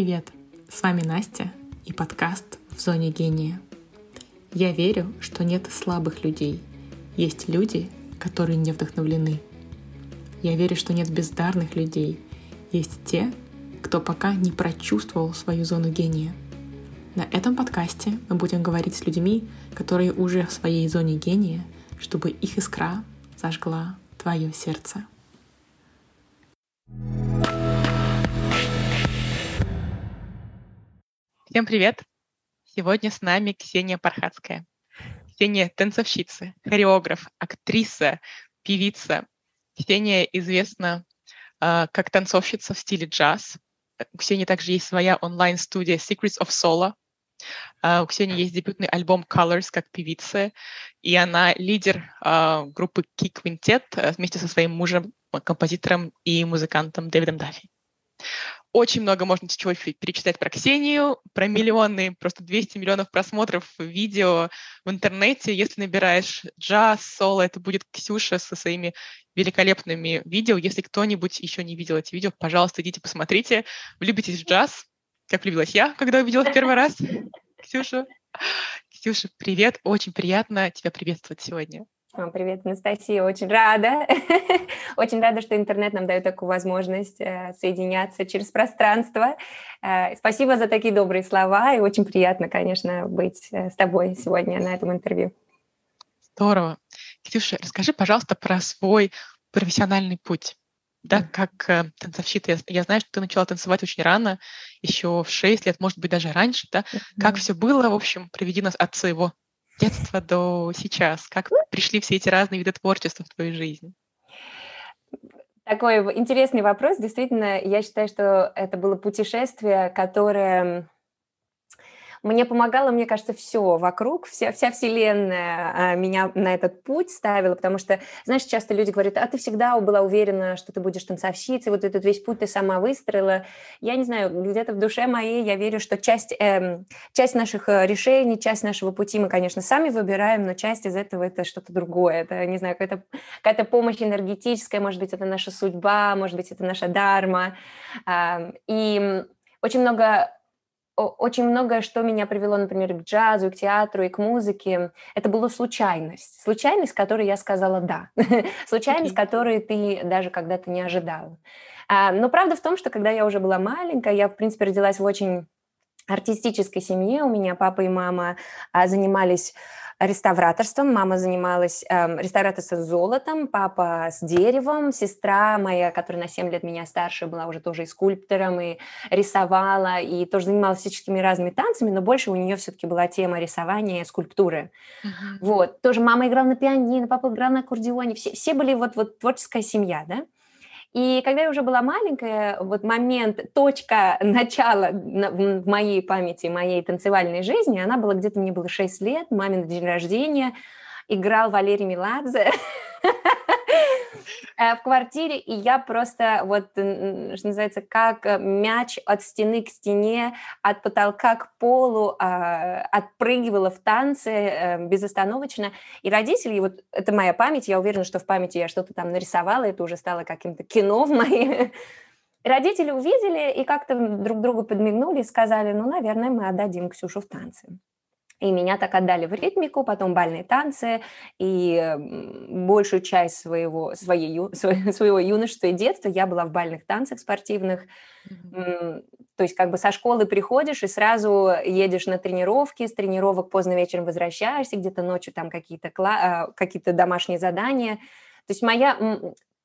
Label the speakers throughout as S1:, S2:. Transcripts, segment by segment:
S1: привет! С вами Настя и подкаст «В зоне гения». Я верю, что нет слабых людей. Есть люди, которые не вдохновлены. Я верю, что нет бездарных людей. Есть те, кто пока не прочувствовал свою зону гения. На этом подкасте мы будем говорить с людьми, которые уже в своей зоне гения, чтобы их искра зажгла твое сердце. Всем привет! Сегодня с нами Ксения Пархатская. Ксения — танцовщица, хореограф, актриса, певица. Ксения известна э, как танцовщица в стиле джаз. У Ксении также есть своя онлайн-студия Secrets of Solo. Uh, у Ксении есть дебютный альбом Colors как певица, и она лидер uh, группы Key Quintet вместе со своим мужем, композитором и музыкантом Дэвидом Даффи. Очень много можно чего перечитать про Ксению, про миллионы, просто 200 миллионов просмотров видео в интернете. Если набираешь джаз, соло, это будет Ксюша со своими великолепными видео. Если кто-нибудь еще не видел эти видео, пожалуйста, идите посмотрите. Влюбитесь в джаз, как влюбилась я, когда увидела в первый раз. Ксюша. Ксюша, привет. Очень приятно тебя приветствовать сегодня.
S2: Привет, Анастасия, очень рада. очень рада, что интернет нам дает такую возможность э, соединяться через пространство. Э, спасибо за такие добрые слова, и очень приятно, конечно, быть э, с тобой сегодня на этом интервью.
S1: Здорово. Ксюша, расскажи, пожалуйста, про свой профессиональный путь. Да, как танцовщица. Я, знаю, что ты начала танцевать очень рано, еще в 6 лет, может быть, даже раньше, да? Как все было, в общем, приведи нас от своего детства до сейчас? Как пришли все эти разные виды творчества в твою жизнь?
S2: Такой интересный вопрос. Действительно, я считаю, что это было путешествие, которое мне помогало, мне кажется, все вокруг, вся, вся вселенная а, меня на этот путь ставила, потому что, знаешь, часто люди говорят, а ты всегда была уверена, что ты будешь танцовщицей, вот этот весь путь ты сама выстроила. Я не знаю, где-то в душе моей я верю, что часть, э, часть наших э, решений, часть нашего пути мы, конечно, сами выбираем, но часть из этого это что-то другое. Это, не знаю, какая-то какая помощь энергетическая, может быть, это наша судьба, может быть, это наша дарма. Э, и очень много очень многое, что меня привело, например, к джазу, к театру и к музыке, это была случайность. Случайность, которой я сказала «да». случайность, которой ты даже когда-то не ожидала. А, но правда в том, что когда я уже была маленькая, я, в принципе, родилась в очень артистической семье. У меня папа и мама а, занимались реставраторством. Мама занималась э, реставраторством с золотом, папа с деревом, сестра моя, которая на 7 лет меня старше, была уже тоже и скульптором, и рисовала, и тоже занималась всяческими разными танцами, но больше у нее все-таки была тема рисования и скульптуры. Uh-huh. Вот. Тоже мама играла на пианино, папа играл на аккордеоне. Все, все были вот, вот творческая семья, да? И когда я уже была маленькая, вот момент, точка начала в моей памяти, моей танцевальной жизни, она была где-то, мне было 6 лет, мамин день рождения, играл Валерий Меладзе. Э, в квартире, и я просто, вот, что называется, как э, мяч от стены к стене, от потолка к полу, а, отпрыгивала в танце э, безостановочно. И родители, вот это моя память, я уверена, что в памяти я что-то там нарисовала, это уже стало каким-то кино в моей... Родители увидели и как-то друг другу подмигнули и сказали, ну, наверное, мы отдадим Ксюшу в танцы. И меня так отдали в ритмику, потом бальные танцы, и большую часть своего, своей, своего юношества и детства я была в бальных танцах спортивных. Mm-hmm. То есть как бы со школы приходишь и сразу едешь на тренировки, с тренировок поздно вечером возвращаешься, где-то ночью там какие-то, а, какие-то домашние задания. То есть моя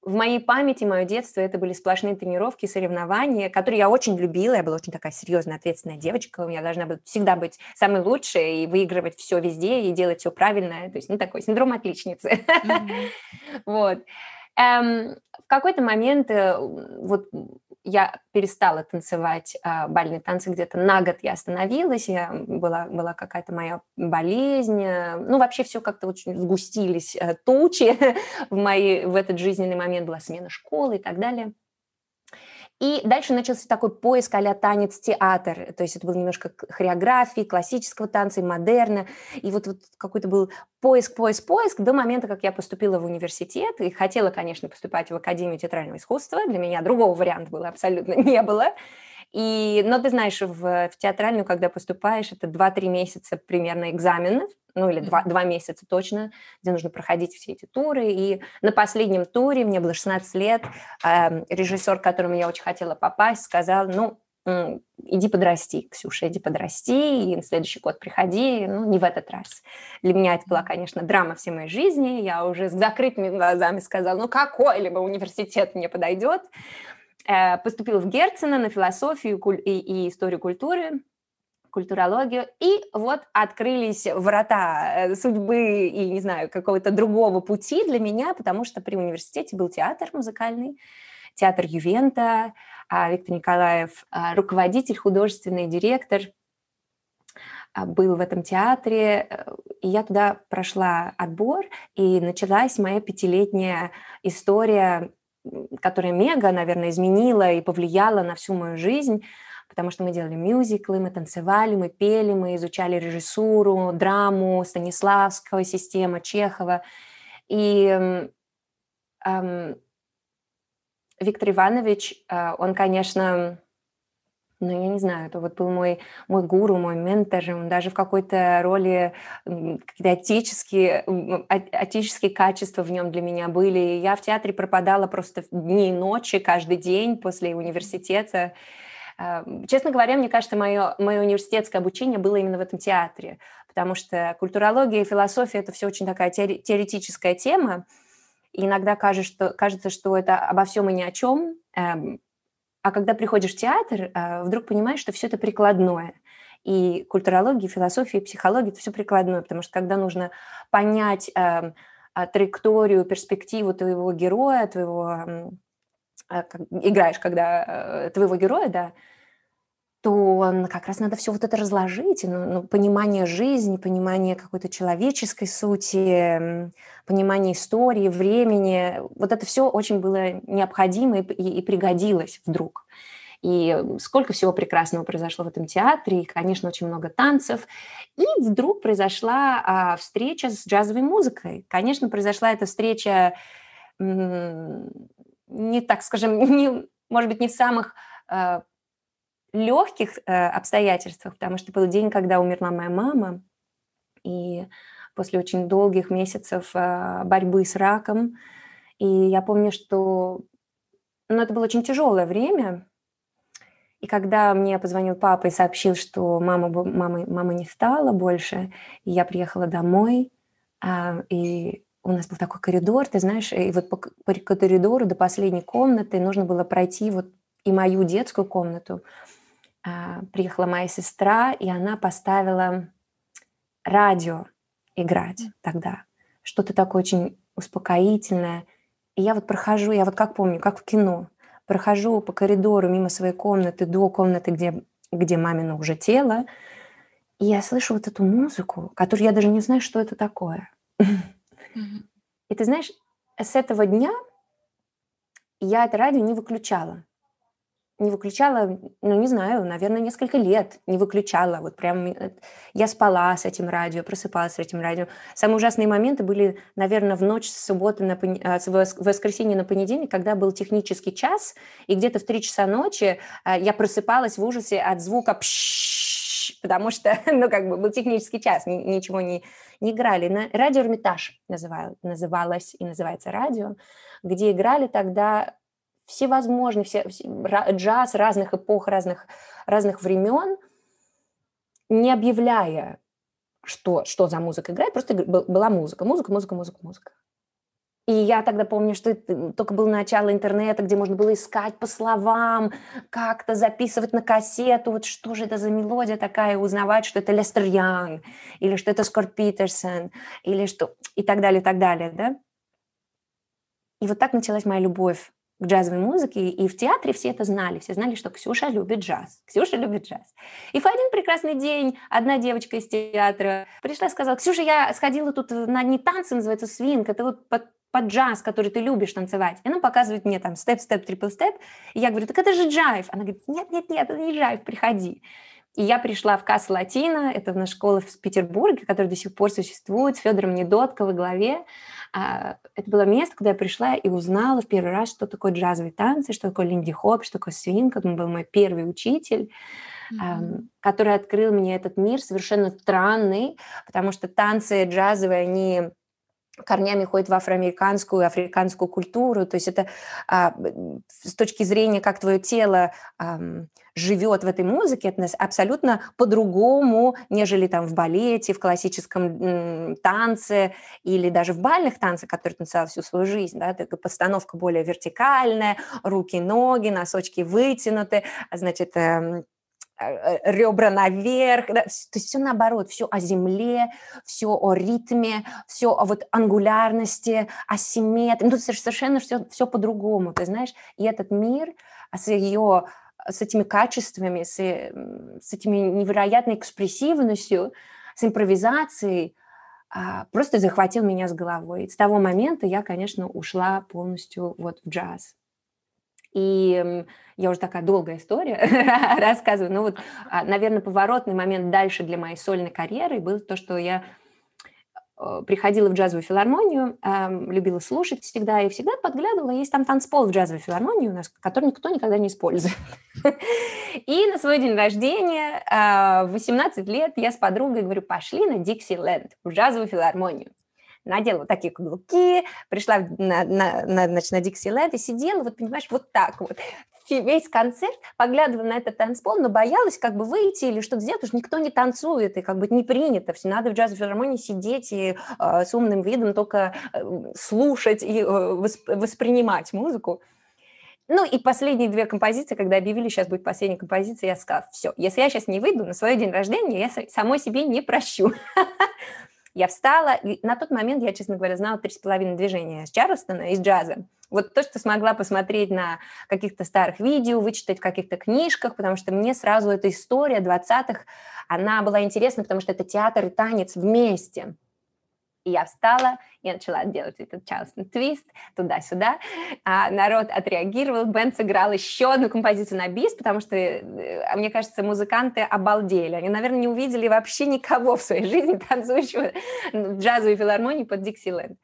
S2: в моей памяти, мое детство, это были сплошные тренировки, соревнования, которые я очень любила. Я была очень такая серьезная, ответственная девочка. У меня должна быть всегда быть самой лучшей и выигрывать все везде и делать все правильно. То есть, ну, такой синдром отличницы. Вот. Эм, в какой-то момент э, вот я перестала танцевать э, бальные танцы где-то на год я остановилась, я, была, была какая-то моя болезнь, э, ну вообще все как-то очень сгустились э, тучи в, мои, в этот жизненный момент, была смена школы и так далее. И дальше начался такой поиск а танец-театр. То есть это был немножко хореографии, классического танца и модерна. И вот, вот какой-то был поиск, поиск, поиск до момента, как я поступила в университет. И хотела, конечно, поступать в Академию театрального искусства. Для меня другого варианта было абсолютно не было. И, но ты знаешь, в, в театральную, когда поступаешь, это 2-3 месяца примерно экзаменов, ну или 2, 2 месяца точно, где нужно проходить все эти туры. И на последнем туре, мне было 16 лет, э, режиссер, к которому я очень хотела попасть, сказал, ну, иди подрасти, Ксюша, иди подрасти, и на следующий год приходи, ну, не в этот раз. Для меня это была, конечно, драма всей моей жизни, я уже с закрытыми глазами сказала, ну, какой-либо университет мне подойдет. Э, поступила в Герцена на философию и историю культуры, культурологию, и вот открылись врата э, судьбы и, не знаю, какого-то другого пути для меня, потому что при университете был театр музыкальный, театр Ювента, а, Виктор Николаев, а, руководитель, художественный директор, а, был в этом театре, и я туда прошла отбор, и началась моя пятилетняя история, которая мега, наверное, изменила и повлияла на всю мою жизнь, потому что мы делали мюзиклы, мы танцевали, мы пели, мы изучали режиссуру, драму, Станиславского система, Чехова. И эм, Виктор Иванович, э, он, конечно, ну, я не знаю, это вот был мой, мой гуру, мой ментор, он даже в какой-то роли какие-то отеческие, отеческие качества в нем для меня были. Я в театре пропадала просто дни и ночи, каждый день после университета. Э, честно говоря, мне кажется, мое, мое университетское обучение было именно в этом театре, потому что культурология и философия – это все очень такая теоретическая тема, и иногда кажется, что, кажется, что это обо всем и ни о чем. А когда приходишь в театр, э, вдруг понимаешь, что все это прикладное. И культурология, философия, психология – это все прикладное, потому что когда нужно понять эм, а, траекторию, перспективу твоего героя, твоего э, играешь, когда э, твоего героя, да, то как раз надо все вот это разложить, ну, ну, понимание жизни, понимание какой-то человеческой сути, понимание истории, времени, вот это все очень было необходимо и, и, и пригодилось вдруг. И сколько всего прекрасного произошло в этом театре, и, конечно, очень много танцев. И вдруг произошла а, встреча с джазовой музыкой. Конечно, произошла эта встреча не так, скажем, не, может быть, не в самых а, легких э, обстоятельствах, потому что был день, когда умерла моя мама, и после очень долгих месяцев э, борьбы с раком, и я помню, что ну, это было очень тяжелое время, и когда мне позвонил папа и сообщил, что мама, мама, мама не стала больше, и я приехала домой, э, и у нас был такой коридор, ты знаешь, и вот по, по коридору до последней комнаты нужно было пройти вот и мою детскую комнату, приехала моя сестра, и она поставила радио играть тогда. Что-то такое очень успокоительное. И я вот прохожу, я вот как помню, как в кино, прохожу по коридору мимо своей комнаты до комнаты, где, где мамино уже тело, и я слышу вот эту музыку, которую я даже не знаю, что это такое. И ты знаешь, с этого дня я это радио не выключала не выключала, ну, не знаю, наверное, несколько лет не выключала. Вот прям э, я спала с этим радио, просыпалась с этим радио. Самые ужасные моменты были, наверное, в ночь с субботы на пон... А, с воскресенье на понедельник, когда был технический час, и где-то в три часа ночи а, я просыпалась в ужасе от звука пш, потому что, ну, как бы был технический час, ничего не, не играли. На радио Эрмитаж называлось и называется радио, где играли тогда всевозможные, все, все, джаз разных эпох, разных, разных времен, не объявляя, что, что за музыка играет, просто была музыка, музыка, музыка, музыка, музыка. И я тогда помню, что это только было начало интернета, где можно было искать по словам, как-то записывать на кассету, вот что же это за мелодия такая, узнавать, что это Лестер Янг, или что это Скотт Питерсон, или что... и так далее, и так далее, да? И вот так началась моя любовь к джазовой музыке, и в театре все это знали, все знали, что Ксюша любит джаз, Ксюша любит джаз. И в один прекрасный день одна девочка из театра пришла и сказала, Ксюша, я сходила тут на не танцы, называется свинг, это вот под, под джаз, который ты любишь танцевать. И она показывает мне там степ-степ, трипл-степ, и я говорю, так это же джайв. Она говорит, нет-нет-нет, это не джайв, приходи. И я пришла в Касс Латина, это наша школа в Петербурге, которая до сих пор существует, с Федором Недотко во главе. А, это было место, куда я пришла и узнала в первый раз, что такое джазовые танцы, что такое линди-хоп, что такое свинг. Он был мой первый учитель, mm-hmm. который открыл мне этот мир совершенно странный, потому что танцы джазовые, они корнями ходит в афроамериканскую, африканскую культуру. То есть это а, с точки зрения, как твое тело а, живет в этой музыке, это абсолютно по-другому, нежели там в балете, в классическом м, танце или даже в бальных танцах, которые танцевала всю свою жизнь. Да? Это постановка более вертикальная, руки, ноги, носочки вытянуты, значит, Э, ребра наверх, да, то есть все наоборот, все о земле, все о ритме, все о вот ангулярности, о симметрии, ну, совершенно все, все по-другому, ты знаешь, и этот мир с ее, с этими качествами, с, с этими невероятной экспрессивностью, с импровизацией, а, просто захватил меня с головой. И с того момента я, конечно, ушла полностью вот в джаз. И я уже такая долгая история рассказываю. Ну вот, а, наверное, поворотный момент дальше для моей сольной карьеры был то, что я э, приходила в джазовую филармонию, любила слушать всегда и всегда подглядывала. Есть там танцпол в джазовой филармонии у нас, который никто никогда не использует. И на свой день рождения, а, в 18 лет, я с подругой говорю, пошли на Диксиленд, в джазовую филармонию надела вот такие каблуки, пришла на, на, на, значит, на Диксиленд и сидела, вот понимаешь, вот так вот, весь концерт, поглядывая на этот танцпол, но боялась как бы выйти или что-то сделать, потому что никто не танцует, и как бы не принято. Все надо в джазовой филармонии сидеть и э, с умным видом только э, слушать и э, воспринимать музыку. Ну и последние две композиции, когда объявили, сейчас будет последняя композиция, я сказала, все, если я сейчас не выйду на свой день рождения, я самой себе не прощу. Я встала, и на тот момент я, честно говоря, знала три с половиной движения с Чарльстона, из джаза. Вот то, что смогла посмотреть на каких-то старых видео, вычитать в каких-то книжках, потому что мне сразу эта история 20-х, она была интересна, потому что это театр и танец вместе. И я встала и начала делать этот Чарльстон твист туда-сюда. А народ отреагировал, Бен сыграл еще одну композицию на бис, потому что, э, мне кажется, музыканты обалдели. Они, наверное, не увидели вообще никого в своей жизни танцующего джазовой филармонии под Диксиленд.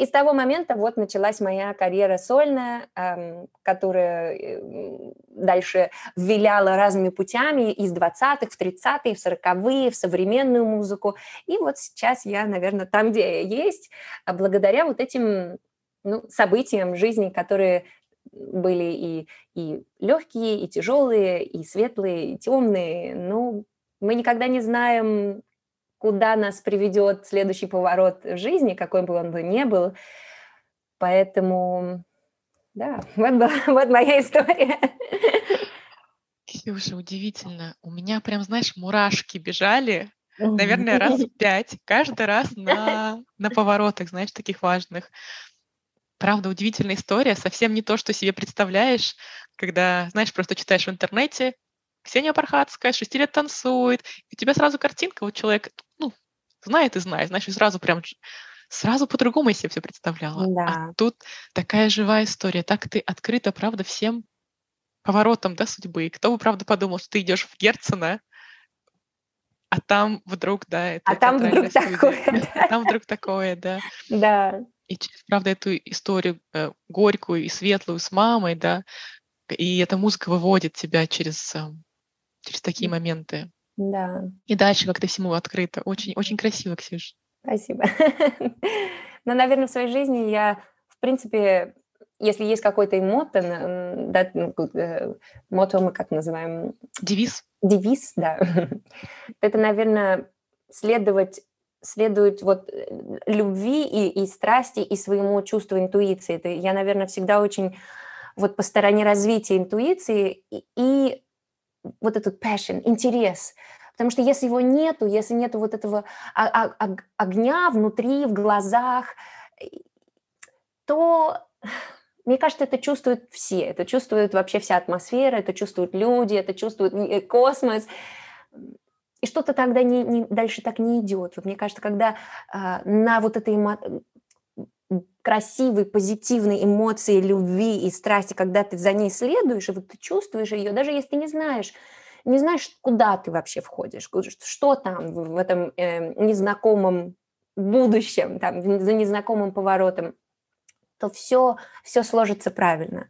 S2: И с того момента вот началась моя карьера сольная, эм, которая э, дальше виляла разными путями из 20-х в 30-е, в 40-е, в современную музыку. И вот сейчас я, наверное, там, где я есть, а благодаря вот этим ну, событиям жизни, которые были и, и легкие, и тяжелые, и светлые, и темные. Ну, мы никогда не знаем, куда нас приведет следующий поворот в жизни, какой бы он бы ни был. Поэтому, да, вот, была, вот моя история.
S1: Ксюша, удивительно. У меня прям, знаешь, мурашки бежали, наверное, раз в пять, каждый раз на, на поворотах, знаешь, таких важных. Правда, удивительная история, совсем не то, что себе представляешь, когда, знаешь, просто читаешь в интернете, Ксения Пархатская, 6 лет танцует, и у тебя сразу картинка, вот человек, ну, знает и знает, значит, сразу прям сразу по-другому я себе все представляла. Да. А тут такая живая история, так ты открыта, правда, всем поворотом, да, судьбы. Кто бы, правда, подумал, что ты идешь в Герцена, а там вдруг, да,
S2: это... А там вдруг студия, такое, да.
S1: А там вдруг такое, да.
S2: Да.
S1: И через, правда, эту историю э, горькую и светлую с мамой, да, и эта музыка выводит тебя через э, через такие моменты.
S2: Да.
S1: И дальше как-то всему открыто. Очень, очень красиво, Ксюш.
S2: Спасибо. Но, наверное, в своей жизни я, в принципе, если есть какой-то эмото, да, ну, э, мото мы как называем?
S1: Девиз.
S2: Девиз, да. Это, наверное, следовать следует вот э, любви и, и страсти и своему чувству интуиции. Это я, наверное, всегда очень вот по стороне развития интуиции и, и вот этот passion, интерес. Потому что если его нету, если нету вот этого огня внутри, в глазах, то, мне кажется, это чувствуют все. Это чувствует вообще вся атмосфера, это чувствуют люди, это чувствует э, космос. И что-то тогда не, не, дальше так не идет. Вот мне кажется, когда а, на вот этой красивой, позитивной эмоции любви и страсти, когда ты за ней следуешь, и вот ты чувствуешь ее, даже если ты не знаешь не знаешь, куда ты вообще входишь, что там в этом э, незнакомом будущем, там, за незнакомым поворотом, то все, все сложится правильно.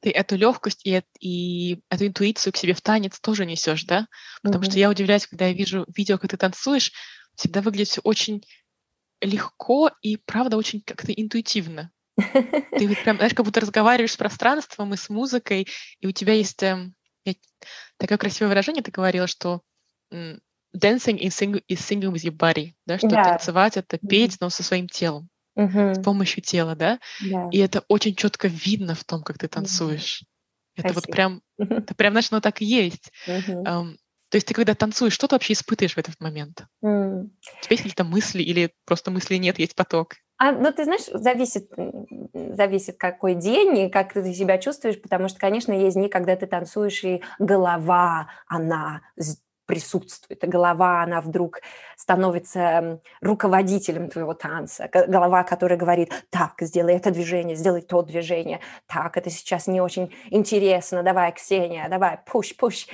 S1: Ты эту легкость и, и эту интуицию к себе в танец тоже несешь, да? Потому mm-hmm. что я удивляюсь, когда я вижу видео, как ты танцуешь, всегда выглядит все очень легко и, правда, очень как-то интуитивно. Ты вот прям, знаешь, как будто разговариваешь с пространством и с музыкой, и у тебя есть э, такое красивое выражение, ты говорила, что dancing is singing, is singing with your body, да, что да. танцевать — это петь, но со своим телом, uh-huh. с помощью тела, да? да, и это очень четко видно в том, как ты танцуешь. Uh-huh. Это Спасибо. вот прям, это прям, знаешь, оно так и есть. Uh-huh. Um, то есть ты когда танцуешь, что ты вообще испытываешь в этот момент? Mm. У тебя есть какие-то мысли или просто мыслей нет, есть поток?
S2: А, ну, ты знаешь, зависит, зависит какой день и как ты себя чувствуешь, потому что, конечно, есть дни, когда ты танцуешь, и голова, она присутствует, и голова, она вдруг становится руководителем твоего танца, голова, которая говорит, так, сделай это движение, сделай то движение, так, это сейчас не очень интересно, давай, Ксения, давай, пуш, пуш.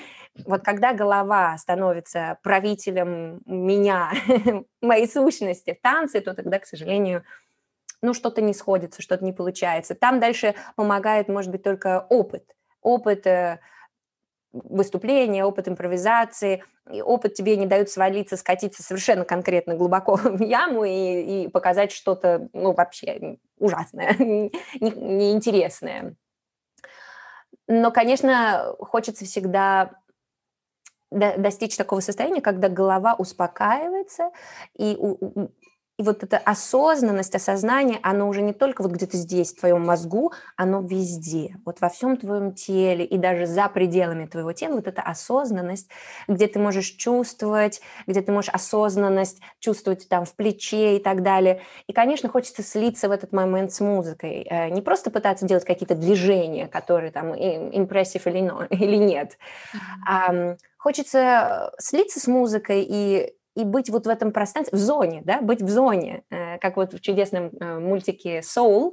S2: Вот когда голова становится правителем меня, моей сущности в танце, то тогда, к сожалению, ну, что-то не сходится, что-то не получается. Там дальше помогает, может быть, только опыт. Опыт э, выступления, опыт импровизации, и опыт тебе не дают свалиться, скатиться совершенно конкретно глубоко в яму и, и показать что-то, ну, вообще ужасное, неинтересное. Но, конечно, хочется всегда достичь такого состояния, когда голова успокаивается, и и вот эта осознанность, осознание, оно уже не только вот где-то здесь, в твоем мозгу, оно везде, вот во всем твоем теле и даже за пределами твоего тела, вот эта осознанность, где ты можешь чувствовать, где ты можешь осознанность чувствовать там в плече и так далее. И, конечно, хочется слиться в этот момент с музыкой, э, не просто пытаться делать какие-то движения, которые там импрессив или, или нет. Mm-hmm. Хочется слиться с музыкой и и быть вот в этом пространстве, в зоне, да, быть в зоне, э, как вот в чудесном э, мультике Soul,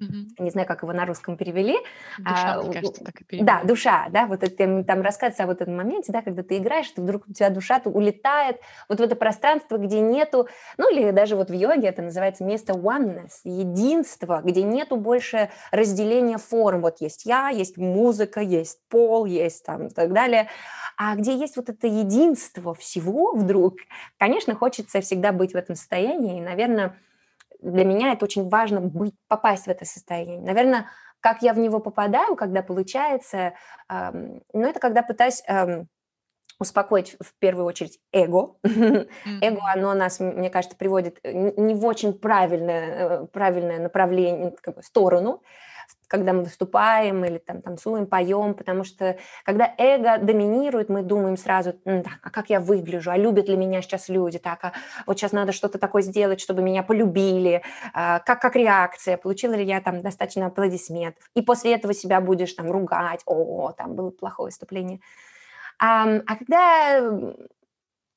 S2: Mm-hmm. Не знаю, как его на русском перевели.
S1: Душа, а, мне кажется, так и
S2: перевели. Да, душа, да, вот это, там рассказывается о вот этом моменте, да, когда ты играешь, ты вдруг у тебя душа улетает вот в это пространство, где нету, ну или даже вот в йоге это называется место oneness, единство, где нету больше разделения форм. Вот есть я, есть музыка, есть пол, есть там и так далее. А где есть вот это единство всего вдруг, конечно, хочется всегда быть в этом состоянии, и, наверное, для меня это очень важно быть, попасть в это состояние. Наверное, как я в него попадаю, когда получается, эм, ну, это когда пытаюсь эм, успокоить в первую очередь эго. Mm-hmm. Эго, оно нас, мне кажется, приводит не в очень правильное, э, правильное направление, как бы, сторону когда мы выступаем или там танцуем, поем, потому что когда эго доминирует, мы думаем сразу, так, а как я выгляжу, а любят ли меня сейчас люди, так, а вот сейчас надо что-то такое сделать, чтобы меня полюбили, а, как, как реакция, получила ли я там достаточно аплодисментов, и после этого себя будешь там ругать, о, там было плохое выступление. А, а когда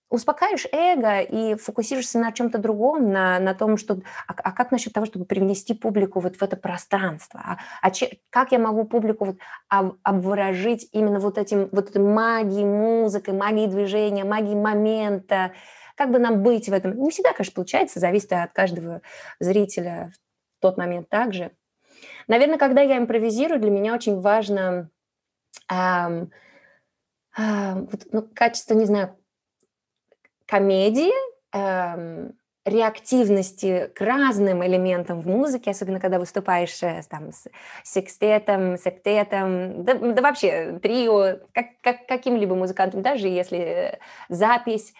S2: успокаиваешь эго и фокусируешься на чем-то другом, на, на том, что а, а как насчет того, чтобы привнести публику вот в это пространство? А, а че, как я могу публику вот об, обворожить именно вот этим вот этой магией музыкой, магией движения, магией момента? Как бы нам быть в этом? Не всегда, конечно, получается, зависит от каждого зрителя в тот момент также. Наверное, когда я импровизирую, для меня очень важно эм, э, вот, ну, качество, не знаю, комедии, эм, реактивности к разным элементам в музыке, особенно когда выступаешь э, там, с секстетом, септетом, да, да вообще трио, как, как, каким-либо музыкантом, даже если запись.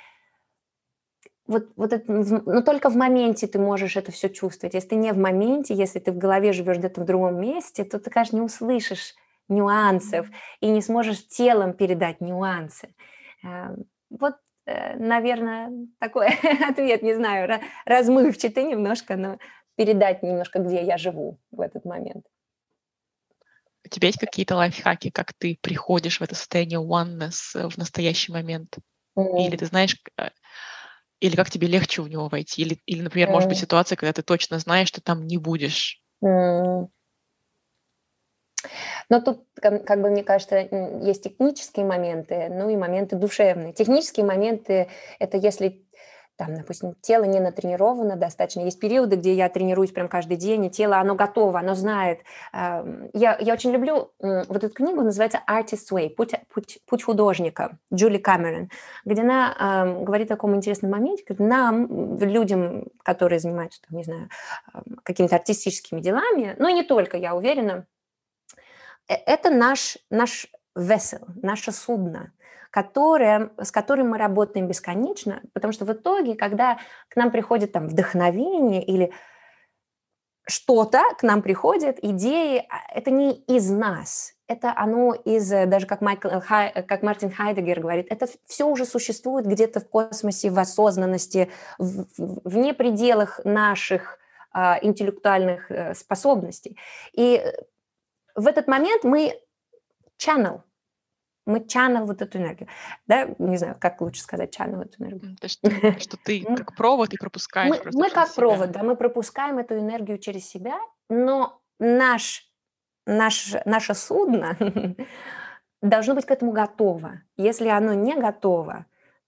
S2: Вот, вот это, но только в моменте ты можешь это все чувствовать. Если ты не в моменте, если ты в голове живешь где-то в другом месте, то ты, конечно, не услышишь нюансов и не сможешь телом передать нюансы. Эм, вот наверное, такой ответ, не знаю, размывчатый немножко, но передать немножко, где я живу в этот момент.
S1: У тебя есть какие-то лайфхаки, как ты приходишь в это состояние oneness э, в настоящий момент? Mm. Или ты знаешь, э, или как тебе легче в него войти? Или, или например, mm. может быть ситуация, когда ты точно знаешь, что там не будешь? Mm.
S2: Но тут, как бы, мне кажется, есть технические моменты, ну и моменты душевные. Технические моменты – это если там, допустим, тело не натренировано достаточно. Есть периоды, где я тренируюсь прям каждый день, и тело, оно готово, оно знает. Я, я очень люблю вот эту книгу, называется «Artist's Way», «Путь, путь, путь художника», Джули Камерон, где она говорит о таком интересном моменте, как нам, людям, которые занимаются, там, не знаю, какими-то артистическими делами, ну и не только, я уверена, это наш, наш vessel, наше судно – которое, с которым мы работаем бесконечно, потому что в итоге, когда к нам приходит там вдохновение или что-то к нам приходит, идеи, а, это не из нас, это оно из, э, даже как, Майкл, э, э, как Мартин Хайдегер говорит, это все уже существует где-то в космосе, в осознанности, в, вне пределах наших а, интеллектуальных способностей. И в этот момент мы channel, мы channel вот эту энергию. Да, не знаю, как лучше сказать channel эту энергию.
S1: То, что, что ты как провод и пропускаешь
S2: Мы, мы как себя. провод, да, мы пропускаем эту энергию через себя, но наш, наш, наше судно должно быть к этому готово. Если оно не готово,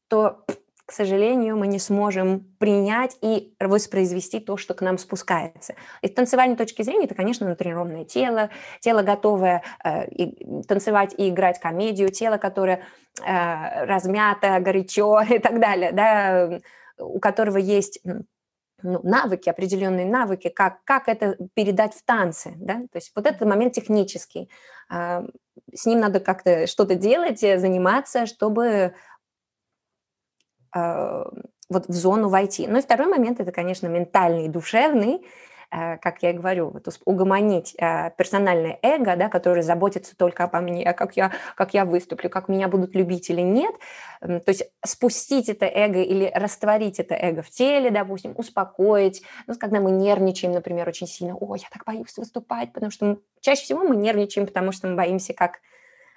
S2: то к сожалению, мы не сможем принять и воспроизвести то, что к нам спускается. И танцевальной точки зрения это, конечно, натренированное тело, тело, готовое э, и, танцевать и играть комедию, тело, которое э, размято, горячо и так далее, да, у которого есть ну, навыки, определенные навыки, как, как это передать в танце. Да? То есть вот этот момент технический. Э, с ним надо как-то что-то делать, заниматься, чтобы вот в зону войти. Ну и второй момент – это, конечно, ментальный душевный, э, как я и говорю, вот угомонить э, персональное эго, да, которое заботится только обо мне, как я, как я выступлю, как меня будут любить или нет. То есть спустить это эго или растворить это эго в теле, допустим, успокоить. Ну, когда мы нервничаем, например, очень сильно, ой, я так боюсь выступать, потому что мы, чаще всего мы нервничаем, потому что мы боимся, как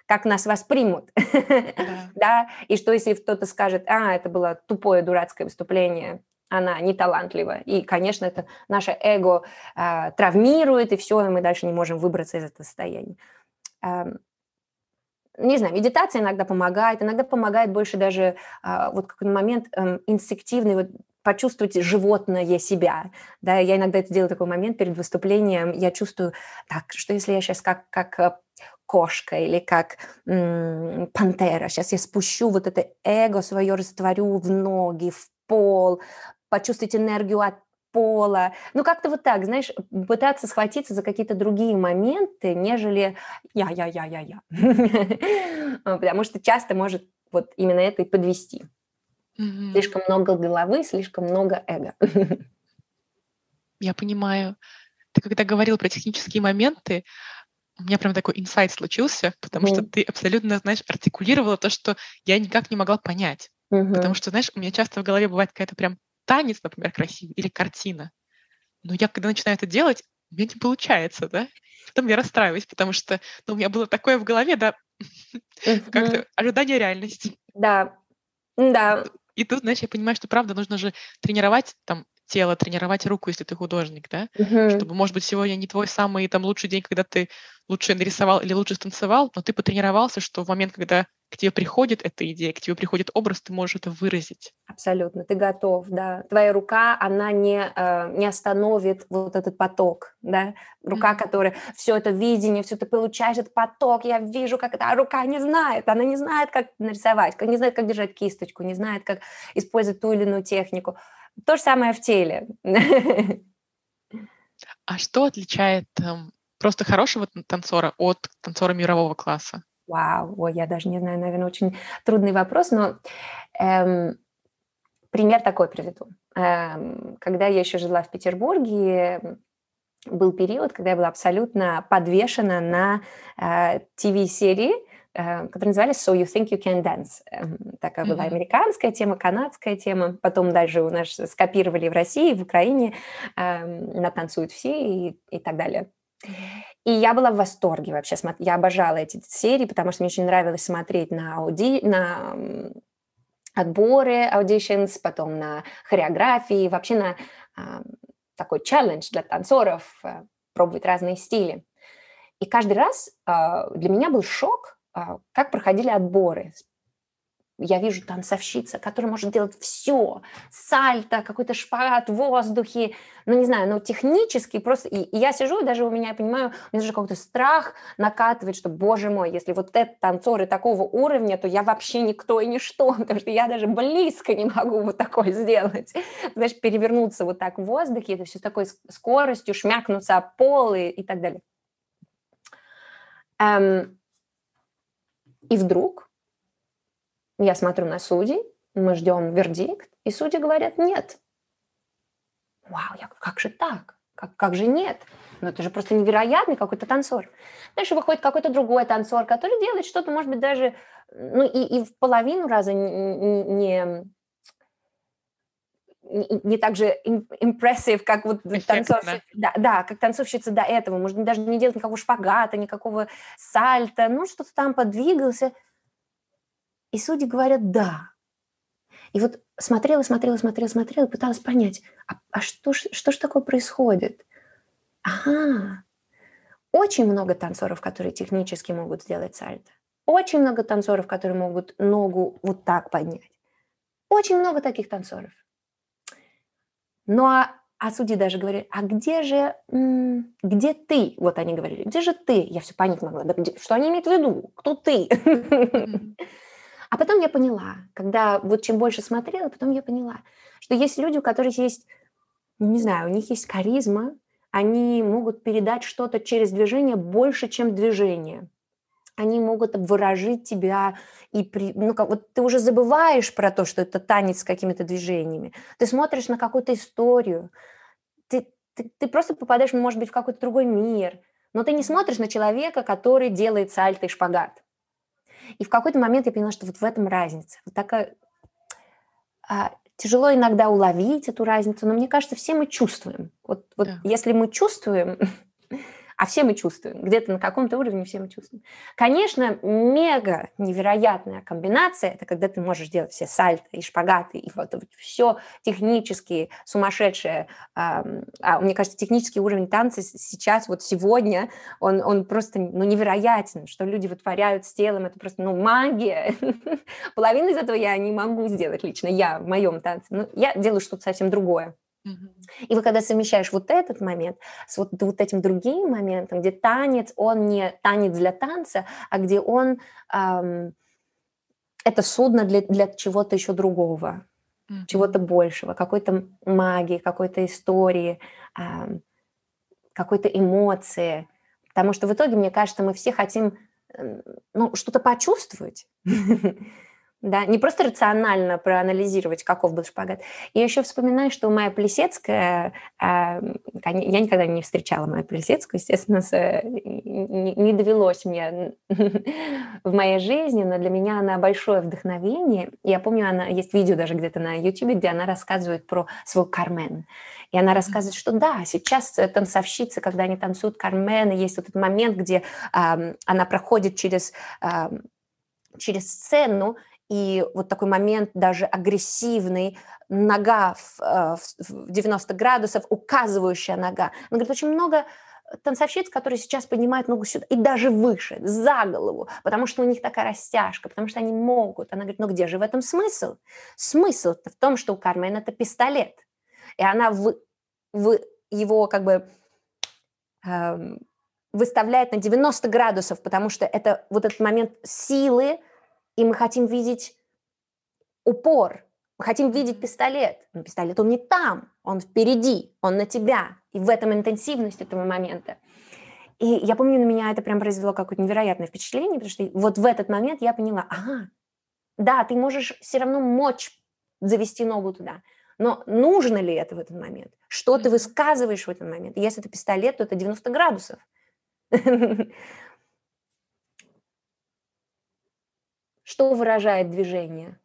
S2: как нас воспримут, да. да, и что если кто-то скажет, а, это было тупое дурацкое выступление, она не талантлива, и, конечно, это наше эго э, травмирует, и все, и мы дальше не можем выбраться из этого состояния. Э, не знаю, медитация иногда помогает, иногда помогает больше даже э, вот какой-то момент э, инстинктивный, вот почувствовать животное себя. Да, я иногда это делаю такой момент перед выступлением. Я чувствую, так, что если я сейчас как, как э, кошка или как м- пантера. Сейчас я спущу вот это эго свое, растворю в ноги, в пол, почувствовать энергию от пола. Ну, как-то вот так, знаешь, пытаться схватиться за какие-то другие моменты, нежели я-я-я-я-я. Потому что часто может вот именно это и подвести. Слишком много головы, слишком много эго.
S1: Я понимаю. Ты когда говорил про технические моменты, у меня прям такой инсайт случился, потому mm что ты абсолютно, знаешь, артикулировала то, что я никак не могла понять. Mm-hmm. Потому что, знаешь, у меня часто в голове бывает какая-то прям танец, например, красивый, или картина. Но я, когда начинаю это делать, у меня не получается, да? Потом я расстраиваюсь, потому что ну, у меня было такое в голове, да, mm-hmm. как-то ожидание реальности.
S2: Да, да.
S1: И тут, знаешь, я понимаю, что правда нужно же тренировать там тело, тренировать руку, если ты художник, да, угу. чтобы, может быть, сегодня не твой самый там лучший день, когда ты лучше нарисовал или лучше станцевал, но ты потренировался, что в момент, когда к тебе приходит эта идея, к тебе приходит образ, ты можешь это выразить.
S2: Абсолютно, ты готов, да. Твоя рука, она не, э, не остановит вот этот поток, да. Рука, mm-hmm. которая все это видение, все это получаешь, этот поток, я вижу, как это, а рука не знает, она не знает, как нарисовать, как не знает, как держать кисточку, не знает, как использовать ту или иную технику. То же самое в теле.
S1: А что отличает эм, просто хорошего танцора от танцора мирового класса?
S2: Вау, ой, я даже не знаю, наверное, очень трудный вопрос, но эм, пример такой приведу. Эм, когда я еще жила в Петербурге, был период, когда я была абсолютно подвешена на э, ТВ-серии, которые назывались «So you think you can dance». Эм, такая mm-hmm. была американская тема, канадская тема. Потом дальше у нас скопировали в России, в Украине эм, на «Танцуют все» и, и так далее. И я была в восторге вообще. Я обожала эти серии, потому что мне очень нравилось смотреть на, ауди... на отборы, auditions, потом на хореографии, вообще на э, такой челлендж для танцоров, э, пробовать разные стили. И каждый раз а, для меня был шок, как проходили отборы. Я вижу танцовщица, которая может делать все, сальто, какой-то шпагат в воздухе, ну, не знаю, ну, технически просто, и, и я сижу, даже у меня, я понимаю, у меня даже какой-то страх накатывает, что, боже мой, если вот этот танцоры такого уровня, то я вообще никто и ничто, потому что я даже близко не могу вот такое сделать, знаешь, перевернуться вот так в воздухе, это все с такой скоростью, шмякнуться о пол и, и так далее. Эм, и вдруг я смотрю на судей, мы ждем вердикт, и судьи говорят «нет». Вау, я, как же так? Как, как же нет? Ну, это же просто невероятный какой-то танцор. Дальше выходит какой-то другой танцор, который делает что-то, может быть, даже ну, и, и в половину раза не, не, не так же импрессив, как вот танцовщица, да, да, как танцовщица до этого, может даже не делать никакого шпагата, никакого сальта, ну, что-то там подвигался – и судьи говорят «да». И вот смотрела, смотрела, смотрела, смотрела, пыталась понять, а, а что, что ж такое происходит? Ага, очень много танцоров, которые технически могут сделать сальто. Очень много танцоров, которые могут ногу вот так поднять. Очень много таких танцоров. Ну а, а судьи даже говорили, а где же, где ты? Вот они говорили, где же ты? Я все понять могла. Да где, что они имеют в виду? Кто ты? А потом я поняла, когда вот чем больше смотрела, потом я поняла, что есть люди, у которых есть, не знаю, у них есть харизма, они могут передать что-то через движение больше, чем движение. Они могут выражить тебя и при, ну как вот ты уже забываешь про то, что это танец с какими-то движениями. Ты смотришь на какую-то историю, ты, ты, ты просто попадаешь, может быть, в какой-то другой мир, но ты не смотришь на человека, который делает сальто и шпагат. И в какой-то момент я поняла, что вот в этом разница. Вот такая... А, тяжело иногда уловить эту разницу, но мне кажется, все мы чувствуем. Вот, вот да. если мы чувствуем, а все мы чувствуем, где-то на каком-то уровне все мы чувствуем. Конечно, мега невероятная комбинация – это когда ты можешь делать все сальто и шпагаты, и вот, вот все технически сумасшедшее. А, мне кажется, технический уровень танца сейчас, вот сегодня, он, он просто ну, невероятен, что люди вытворяют с телом, это просто ну, магия. Половину из этого я не могу сделать лично, я в моем танце. Но я делаю что-то совсем другое. И вот когда совмещаешь вот этот момент с вот, вот этим другим моментом, где танец, он не танец для танца, а где он эм, это судно для, для чего-то еще другого, mm-hmm. чего-то большего, какой-то магии, какой-то истории, эм, какой-то эмоции. Потому что в итоге, мне кажется, мы все хотим ну, что-то почувствовать. да, не просто рационально проанализировать, каков был шпагат. Я еще вспоминаю, что моя Плесецкая, я никогда не встречала мою Плесецкую, естественно, не довелось мне в моей жизни, но для меня она большое вдохновение. Я помню, она есть видео даже где-то на YouTube, где она рассказывает про свой Кармен. И она рассказывает, что да, сейчас танцовщицы, когда они танцуют Кармен, есть вот этот момент, где она проходит через через сцену, и вот такой момент даже агрессивный, нога в, э, в 90 градусов, указывающая нога. Она говорит, очень много танцовщиц, которые сейчас поднимают ногу сюда и даже выше, за голову, потому что у них такая растяжка, потому что они могут. Она говорит, ну где же в этом смысл? Смысл в том, что у Кармен это пистолет, и она в, в его как бы эм, выставляет на 90 градусов, потому что это вот этот момент силы, и мы хотим видеть упор, мы хотим видеть пистолет. Но пистолет, он не там, он впереди, он на тебя. И в этом интенсивность этого момента. И я помню, на меня это прям произвело какое-то невероятное впечатление, потому что вот в этот момент я поняла, ага, да, ты можешь все равно мочь завести ногу туда, но нужно ли это в этот момент? Что ты высказываешь в этот момент? Если это пистолет, то это 90 градусов. что выражает движение.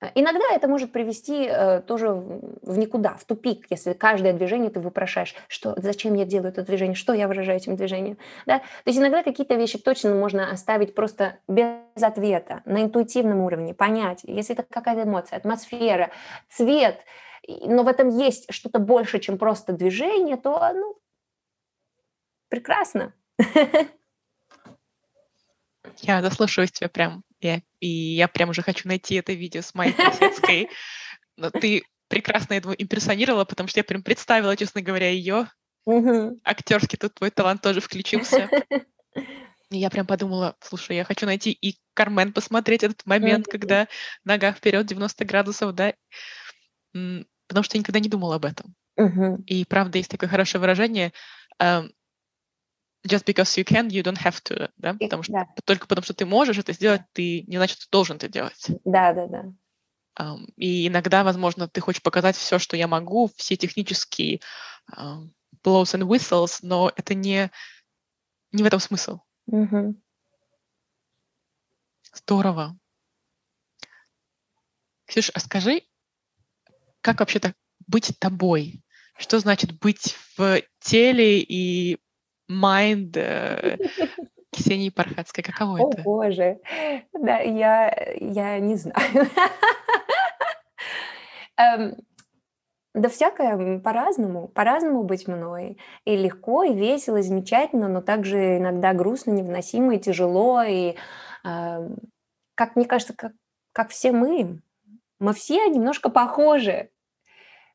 S2: А, иногда это может привести э, тоже в никуда, в тупик, если каждое движение ты вопрошаешь, что, зачем я делаю это движение, что я выражаю этим движением. Да? То есть иногда какие-то вещи точно можно оставить просто без ответа, на интуитивном уровне, понять, если это какая-то эмоция, атмосфера, цвет, но в этом есть что-то больше, чем просто движение, то ну, прекрасно.
S1: Я заслушиваюсь тебя прям, я, и я прям уже хочу найти это видео с Майей Плесецкой. Но ты прекрасно его имперсонировала, потому что я прям представила, честно говоря, ее. Угу. Актерский тут твой талант тоже включился. И я прям подумала, слушай, я хочу найти и Кармен посмотреть этот момент, mm-hmm. когда нога вперед 90 градусов, да, потому что я никогда не думала об этом. Mm-hmm. И правда есть такое хорошее выражение um, just because you can, you don't have to, да, потому что да. только потому что ты можешь это сделать, ты не значит, ты должен это делать.
S2: Да, да, да.
S1: Um, и иногда, возможно, ты хочешь показать все, что я могу, все технические um, blows and whistles, но это не не в этом смысл. Угу. Здорово. Ксюш, а скажи, как вообще-то быть тобой? Что значит быть в теле и mind э, Ксении Пархатской? Каково
S2: О,
S1: это?
S2: О, боже. Да, я, я не знаю. Эм, да всякое по-разному, по-разному быть мной. И легко, и весело, и замечательно, но также иногда грустно, невыносимо, и тяжело. И, э, как мне кажется, как, как все мы, мы все немножко похожи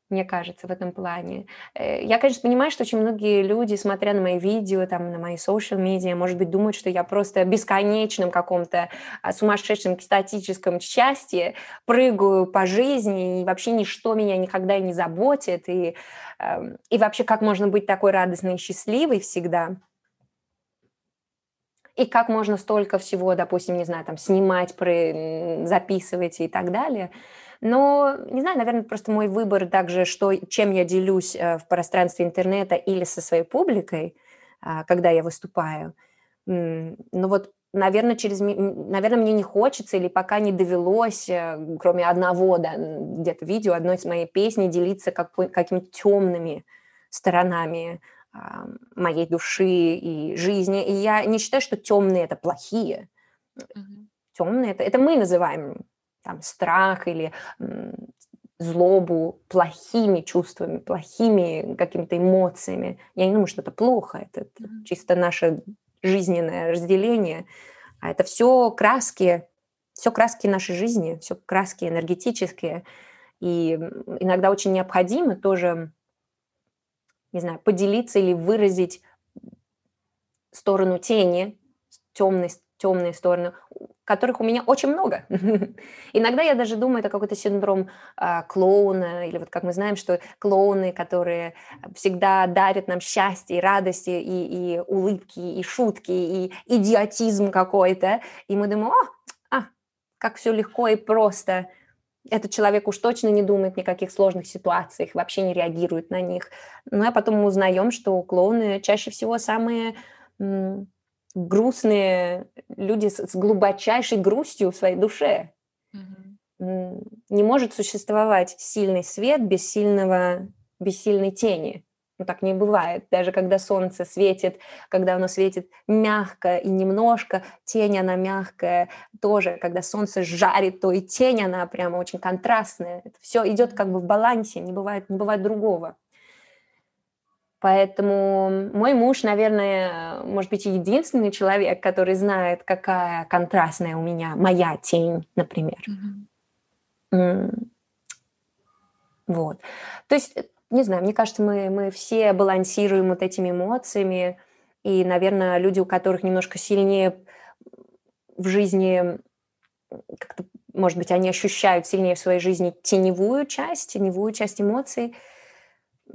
S2: мне кажется, в этом плане. Э, я, конечно, понимаю, что очень многие люди, смотря на мои видео, там, на мои social медиа, может быть, думают, что я просто бесконечном каком-то а, сумасшедшем экстатическом счастье прыгаю по жизни, и вообще ничто меня никогда не заботит, и, эм, и вообще как можно быть такой радостной и счастливой всегда и как можно столько всего, допустим, не знаю, там, снимать, записывать и так далее – но, не знаю, наверное, просто мой выбор также, что, чем я делюсь э, в пространстве интернета или со своей публикой, а, когда я выступаю. Ну вот, наверное, через, наверное, мне не хочется или пока не довелось, э, кроме одного, да, где-то видео одной из моей песни, делиться как, какими-то темными сторонами а, моей души и жизни. И я не считаю, что темные это плохие. Mm-hmm. Темные это, это мы называем там, страх или злобу плохими чувствами, плохими какими-то эмоциями. Я не думаю, что это плохо, это, это чисто наше жизненное разделение. А это все краски, все краски нашей жизни, все краски энергетические. И иногда очень необходимо тоже, не знаю, поделиться или выразить сторону тени, темной, темные стороны, которых у меня очень много. Иногда я даже думаю, это какой-то синдром э, клоуна, или вот как мы знаем, что клоуны, которые всегда дарят нам счастье и радости, и, и улыбки, и шутки, и идиотизм какой-то, и мы думаем, о, а, как все легко и просто. Этот человек уж точно не думает ни о каких сложных ситуациях, вообще не реагирует на них. Ну, а потом мы узнаем, что клоуны чаще всего самые грустные люди с, с глубочайшей грустью в своей душе. Mm-hmm. Не может существовать сильный свет без сильного, без сильной тени. Ну, так не бывает. Даже когда солнце светит, когда оно светит мягко и немножко, тень она мягкая. Тоже, когда солнце жарит, то и тень она прямо очень контрастная. Это все идет как бы в балансе, не бывает, не бывает другого. Поэтому мой муж, наверное, может быть, единственный человек, который знает, какая контрастная у меня моя тень, например. Mm-hmm. Вот. То есть, не знаю, мне кажется, мы, мы все балансируем вот этими эмоциями, и, наверное, люди, у которых немножко сильнее в жизни, как-то, может быть, они ощущают сильнее в своей жизни теневую часть, теневую часть эмоций –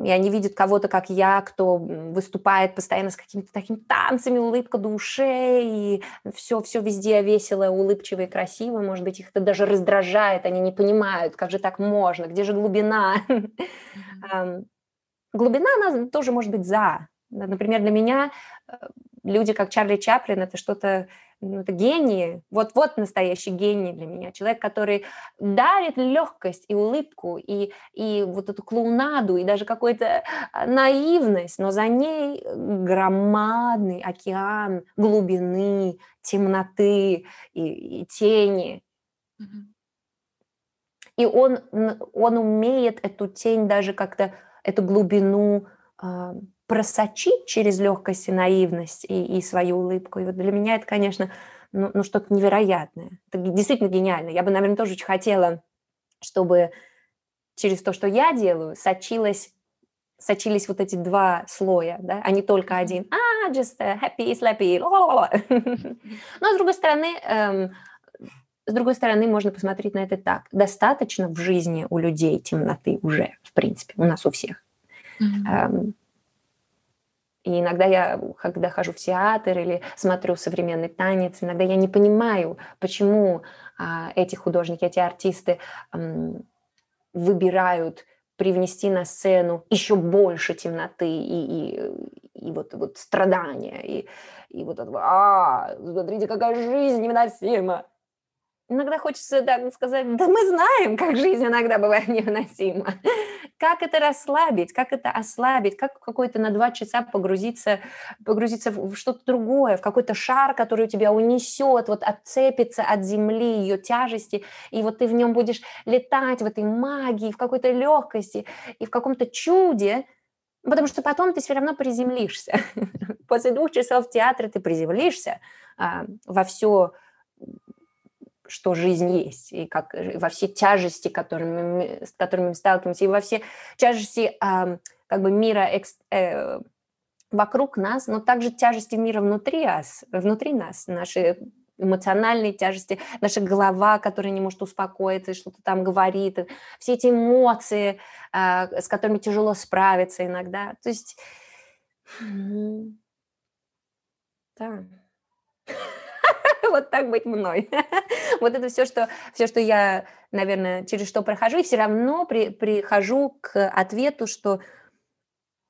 S2: и они видят кого-то, как я, кто выступает постоянно с какими-то такими танцами, улыбка до ушей, и все, все везде весело, улыбчиво и красиво. Может быть, их это даже раздражает, они не понимают, как же так можно, где же глубина. Глубина, она тоже может быть за. Например, для меня э, люди, как Чарли Чаплин, это что-то ну, это гении, вот-вот настоящий гений для меня, человек, который дарит легкость и улыбку, и, и вот эту клоунаду, и даже какую-то а, наивность, но за ней громадный океан глубины, темноты и, и тени. И он, он умеет эту тень даже как-то, эту глубину э, просочить через легкость и наивность и, и свою улыбку. И вот для меня это, конечно, ну, ну что-то невероятное. Это действительно гениально. Я бы, наверное, тоже очень хотела, чтобы через то, что я делаю, сочилось сочились вот эти два слоя, да, а не только один. А, just happy, slappy, Но с другой стороны, эм, с другой стороны, можно посмотреть на это так. Достаточно в жизни у людей темноты уже, в принципе, у нас у всех. Mm-hmm. И иногда я, когда хожу в театр или смотрю современный танец, иногда я не понимаю, почему а, эти художники, эти артисты м, выбирают привнести на сцену еще больше темноты и, и, и вот, вот страдания, и, и вот этого, а, смотрите, какая жизнь невыносима. Иногда хочется так сказать, да мы знаем, как жизнь иногда бывает невыносима. Как это расслабить, как это ослабить, как какой-то на два часа погрузиться, погрузиться в что-то другое, в какой-то шар, который у тебя унесет, вот отцепится от земли, ее тяжести, и вот ты в нем будешь летать в этой магии, в какой-то легкости и в каком-то чуде, потому что потом ты все равно приземлишься. После двух часов театра ты приземлишься а, во все что жизнь есть, и как э, во все тяжести, которыми с которыми мы сталкиваемся, и во все тяжести э, как бы мира экс, э, вокруг нас, но также тяжести мира внутри нас, внутри нас, наши эмоциональные тяжести, наша голова, которая не может успокоиться и что-то там говорит, все эти эмоции, э, с которыми тяжело справиться иногда. То есть, да вот так быть мной. вот это все, что, все, что я, наверное, через что прохожу, и все равно при, прихожу к ответу, что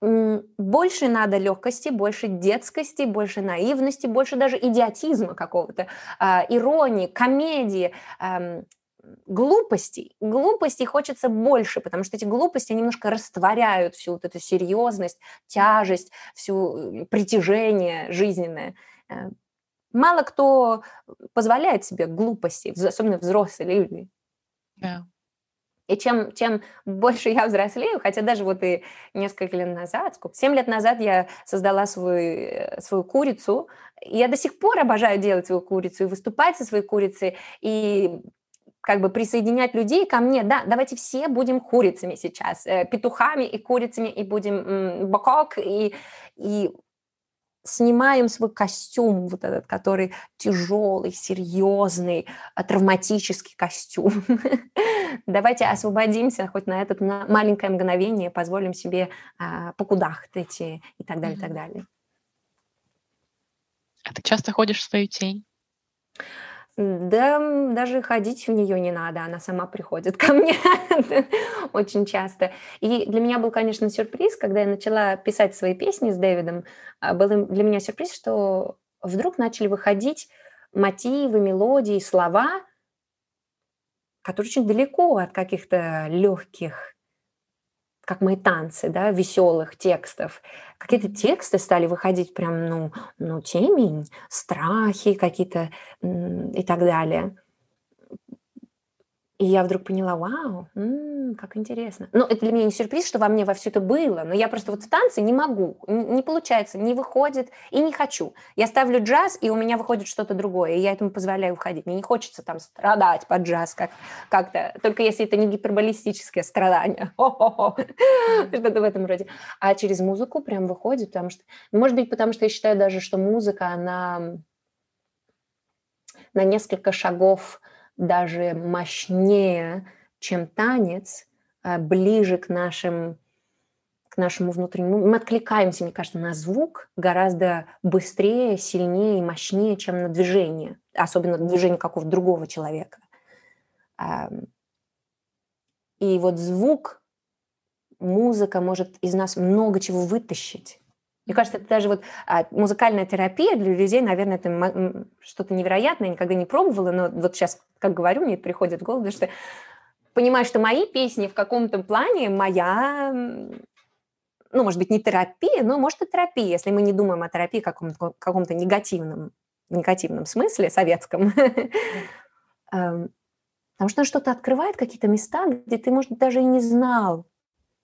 S2: больше надо легкости, больше детскости, больше наивности, больше даже идиотизма какого-то, э, иронии, комедии, э, глупостей. Глупостей хочется больше, потому что эти глупости немножко растворяют всю вот эту серьезность, тяжесть, всю э, притяжение жизненное. Э, мало кто позволяет себе глупости, особенно взрослые люди. Да. И чем, чем больше я взрослею, хотя даже вот и несколько лет назад, сколько, 7 лет назад я создала свой, свою курицу, и я до сих пор обожаю делать свою курицу и выступать со своей курицей, и как бы присоединять людей ко мне, да, давайте все будем курицами сейчас, э, петухами и курицами, и будем бокок, и, и снимаем свой костюм, вот этот, который тяжелый, серьезный, а, травматический костюм. Давайте освободимся хоть на это маленькое мгновение, позволим себе а, покудахтать и, и так далее, и так далее.
S1: А ты часто ходишь в свою тень?
S2: Да, даже ходить в нее не надо, она сама приходит ко мне очень часто. И для меня был, конечно, сюрприз, когда я начала писать свои песни с Дэвидом, а, был для меня сюрприз, что вдруг начали выходить мотивы, мелодии, слова, которые очень далеко от каких-то легких как мои танцы, да, веселых текстов. Какие-то тексты стали выходить прям, ну, ну темень, страхи какие-то и так далее. И я вдруг поняла, вау, м-м, как интересно. Ну, это для меня не сюрприз, что во мне во все это было, но я просто вот в танце не могу, не получается, не выходит и не хочу. Я ставлю джаз, и у меня выходит что-то другое, и я этому позволяю уходить. Мне не хочется там страдать под джаз как- как-то, только если это не гиперболистическое страдание, что-то в этом роде. А через музыку прям выходит, потому что, может быть, потому что я считаю даже, что музыка, она на несколько шагов даже мощнее, чем танец, а, ближе к нашим к нашему внутреннему. Мы откликаемся, мне кажется, на звук гораздо быстрее, сильнее и мощнее, чем на движение, особенно движение какого-то другого человека. И вот звук, музыка может из нас много чего вытащить. Мне кажется, это даже вот а, музыкальная терапия для людей, наверное, это что-то невероятное, я никогда не пробовала, но вот сейчас, как говорю, мне приходит в голову, что понимаю, что мои песни в каком-то плане моя, ну, может быть, не терапия, но, может, и терапия, если мы не думаем о терапии в каком-то, каком-то негативном, негативном смысле, советском. Эм, потому что что-то открывает какие-то места, где ты, может, даже и не знал.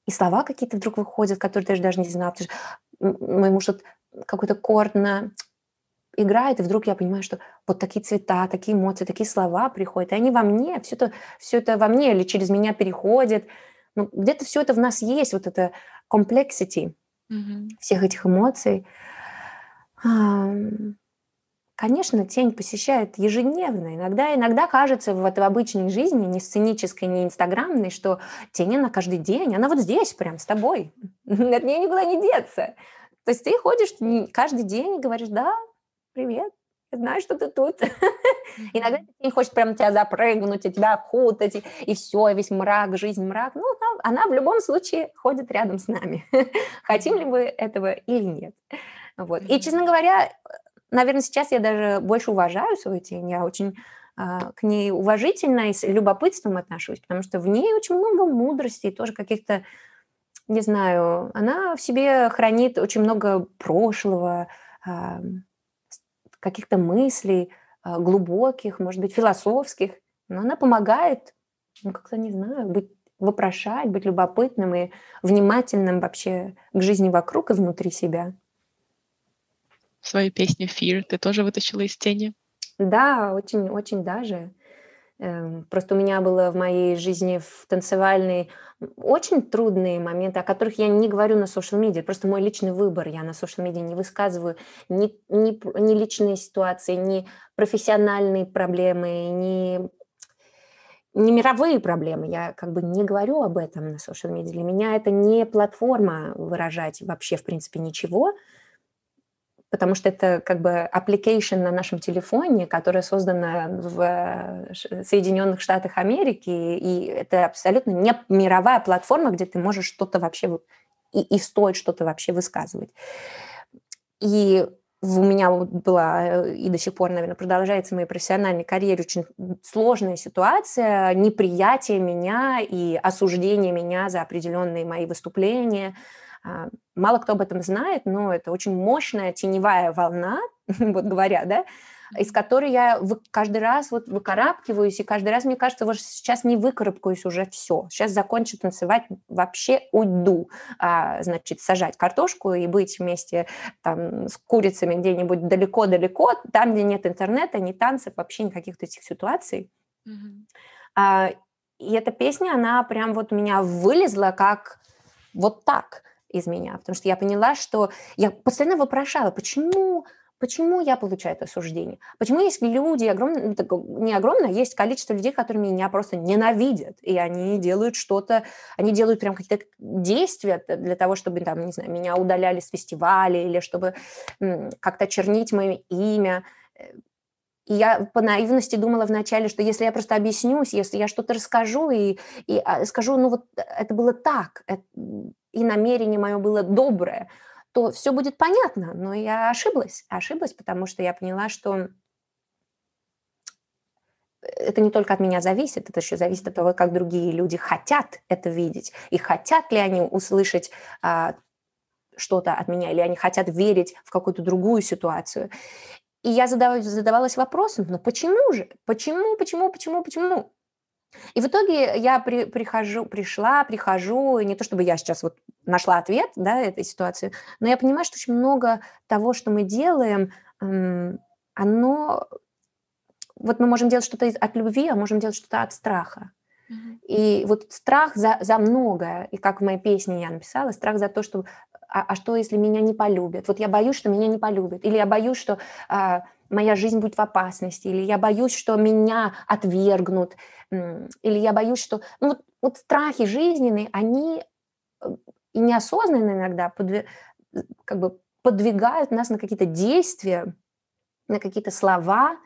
S2: И слова какие-то вдруг выходят, которые ты даже не знал мой муж вот какой-то корд на играет, и вдруг я понимаю, что вот такие цвета, такие эмоции, такие слова приходят, и они во мне, все это, все это во мне или через меня переходит. Ну, где-то все это в нас есть, вот это complexity mm-hmm. всех этих эмоций. Конечно, тень посещает ежедневно. Иногда, иногда кажется в этой обычной жизни, не сценической, не инстаграмной, что тень, она каждый день, она вот здесь, прям с тобой. От нее никуда не деться. То есть ты ходишь каждый день и говоришь, да, привет, я знаю, что ты тут. Иногда тень хочет прям тебя запрыгнуть, и тебя окутать, и, все, весь мрак, жизнь мрак. Ну, она, она в любом случае ходит рядом с нами. Хотим ли мы этого или нет. Вот. И, честно говоря, наверное, сейчас я даже больше уважаю свою тень. Я очень а, к ней уважительно и с любопытством отношусь, потому что в ней очень много мудрости и тоже каких-то, не знаю, она в себе хранит очень много прошлого, а, каких-то мыслей а, глубоких, может быть, философских, но она помогает, ну, как-то, не знаю, быть вопрошать, быть любопытным и внимательным вообще к жизни вокруг и внутри себя
S1: свою песню «Fear» ты тоже вытащила из тени?
S2: Да, очень-очень даже. Эм, просто у меня было в моей жизни в танцевальной очень трудные моменты, о которых я не говорю на social медиа, просто мой личный выбор. Я на social медиа не высказываю ни, ни, ни личные ситуации, ни профессиональные проблемы, ни, ни мировые проблемы. Я как бы не говорю об этом на social медиа. Для меня это не платформа выражать вообще, в принципе, ничего потому что это как бы application на нашем телефоне, которая создана в э, Соединенных Штатах Америки, и это абсолютно не мировая платформа, где ты можешь что-то вообще и, и стоит что-то вообще высказывать. И у меня была э, и до сих пор, наверное, продолжается в моей профессиональной карьере очень сложная ситуация, неприятие меня и осуждение меня за определенные мои выступления – мало кто об этом знает, но это очень мощная теневая волна, вот говоря, да, из которой я каждый раз вот выкарабкиваюсь, и каждый раз мне кажется, вот сейчас не выкарабкаюсь уже все, сейчас закончу танцевать, вообще уйду, а, значит, сажать картошку и быть вместе там с курицами где-нибудь далеко-далеко, там, где нет интернета, ни танцев, вообще никаких этих ситуаций. Mm-hmm. А, и эта песня, она прям вот у меня вылезла как вот так – из меня, потому что я поняла, что я постоянно вопрошала, почему Почему я получаю это осуждение? Почему есть люди, огромное, ну, не огромное, а есть количество людей, которые меня просто ненавидят, и они делают что-то, они делают прям какие-то действия для того, чтобы, там, не знаю, меня удаляли с фестиваля или чтобы как-то чернить мое имя. И я по наивности думала вначале, что если я просто объяснюсь, если я что-то расскажу и, и а, скажу, ну вот это было так, и намерение мое было доброе, то все будет понятно. Но я ошиблась. Ошиблась, потому что я поняла, что это не только от меня зависит, это еще зависит от того, как другие люди хотят это видеть. И хотят ли они услышать а, что-то от меня, или они хотят верить в какую-то другую ситуацию. И я задавалась, задавалась вопросом, но почему же? Почему, почему, почему, почему? И в итоге я при, прихожу, пришла, прихожу, не то чтобы я сейчас вот нашла ответ, да, этой ситуации, но я понимаю, что очень много того, что мы делаем, оно... Вот мы можем делать что-то от любви, а можем делать что-то от страха. И вот страх за, за многое, и как в моей песне я написала, страх за то, что а, а что, если меня не полюбят? Вот я боюсь, что меня не полюбят. Или я боюсь, что а, моя жизнь будет в опасности. Или я боюсь, что меня отвергнут. Или я боюсь, что... Ну, вот, вот страхи жизненные, они э, и неосознанно иногда подви... как бы подвигают нас на какие-то действия, на какие-то слова,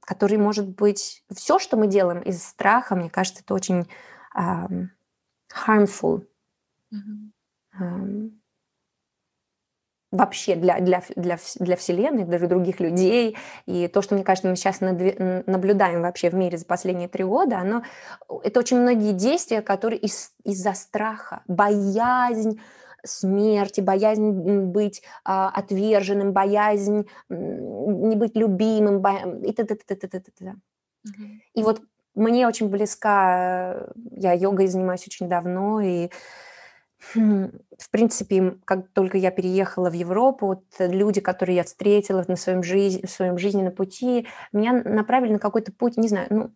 S2: которые, может быть, все, что мы делаем из страха, мне кажется, это очень harmful. Mm-hmm. Um, вообще для, для, для, для Вселенной, даже других людей. И то, что, мне кажется, мы сейчас наблюдаем вообще в мире за последние три года, оно, это очень многие действия, которые из, из-за страха, боязнь смерти, боязнь быть а, отверженным, боязнь не быть любимым, бо... и, т -т -т -т -т -т -т. Mm-hmm. и вот мне очень близка, я йогой занимаюсь очень давно, и Хм, в принципе, как только я переехала в Европу, вот люди, которые я встретила на своем, жизнь, в своем жизненном пути, меня направили на какой-то путь, не знаю, ну,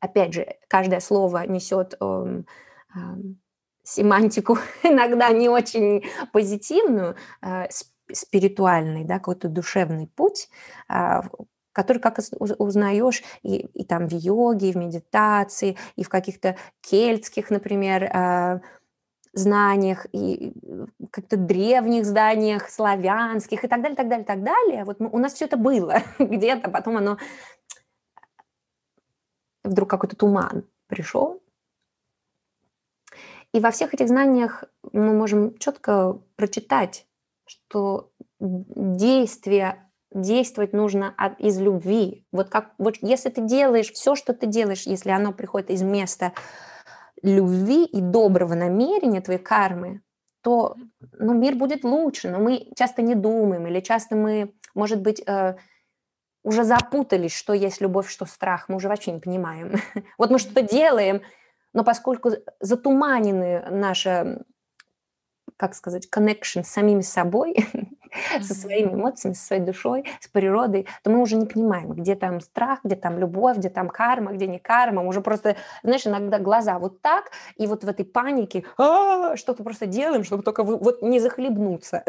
S2: опять же, каждое слово несет эм, эм, семантику иногда не очень позитивную, э, спиритуальный, да, какой-то душевный путь, э, который как узнаешь и, и там в йоге, и в медитации, и в каких-то кельтских, например, э, знаниях, и как-то древних зданиях, славянских и так далее, так далее, так далее. Вот мы, у нас все это было где-то, потом оно вдруг какой-то туман пришел. И во всех этих знаниях мы можем четко прочитать, что действие действовать нужно от, из любви. Вот как вот если ты делаешь все, что ты делаешь, если оно приходит из места любви и доброго намерения твоей кармы, то ну, мир будет лучше. Но мы часто не думаем, или часто мы, может быть, э, уже запутались, что есть любовь, что страх. Мы уже вообще не понимаем. вот мы что-то делаем, но поскольку затуманены наши, как сказать, connection с самими собой, со своими эмоциями, со своей душой, с природой, то мы уже не понимаем, где там страх, где там любовь, где там карма, где не карма. Мы уже просто, знаешь, иногда глаза вот так, и вот в этой панике «А, что-то просто делаем, чтобы только вот не захлебнуться.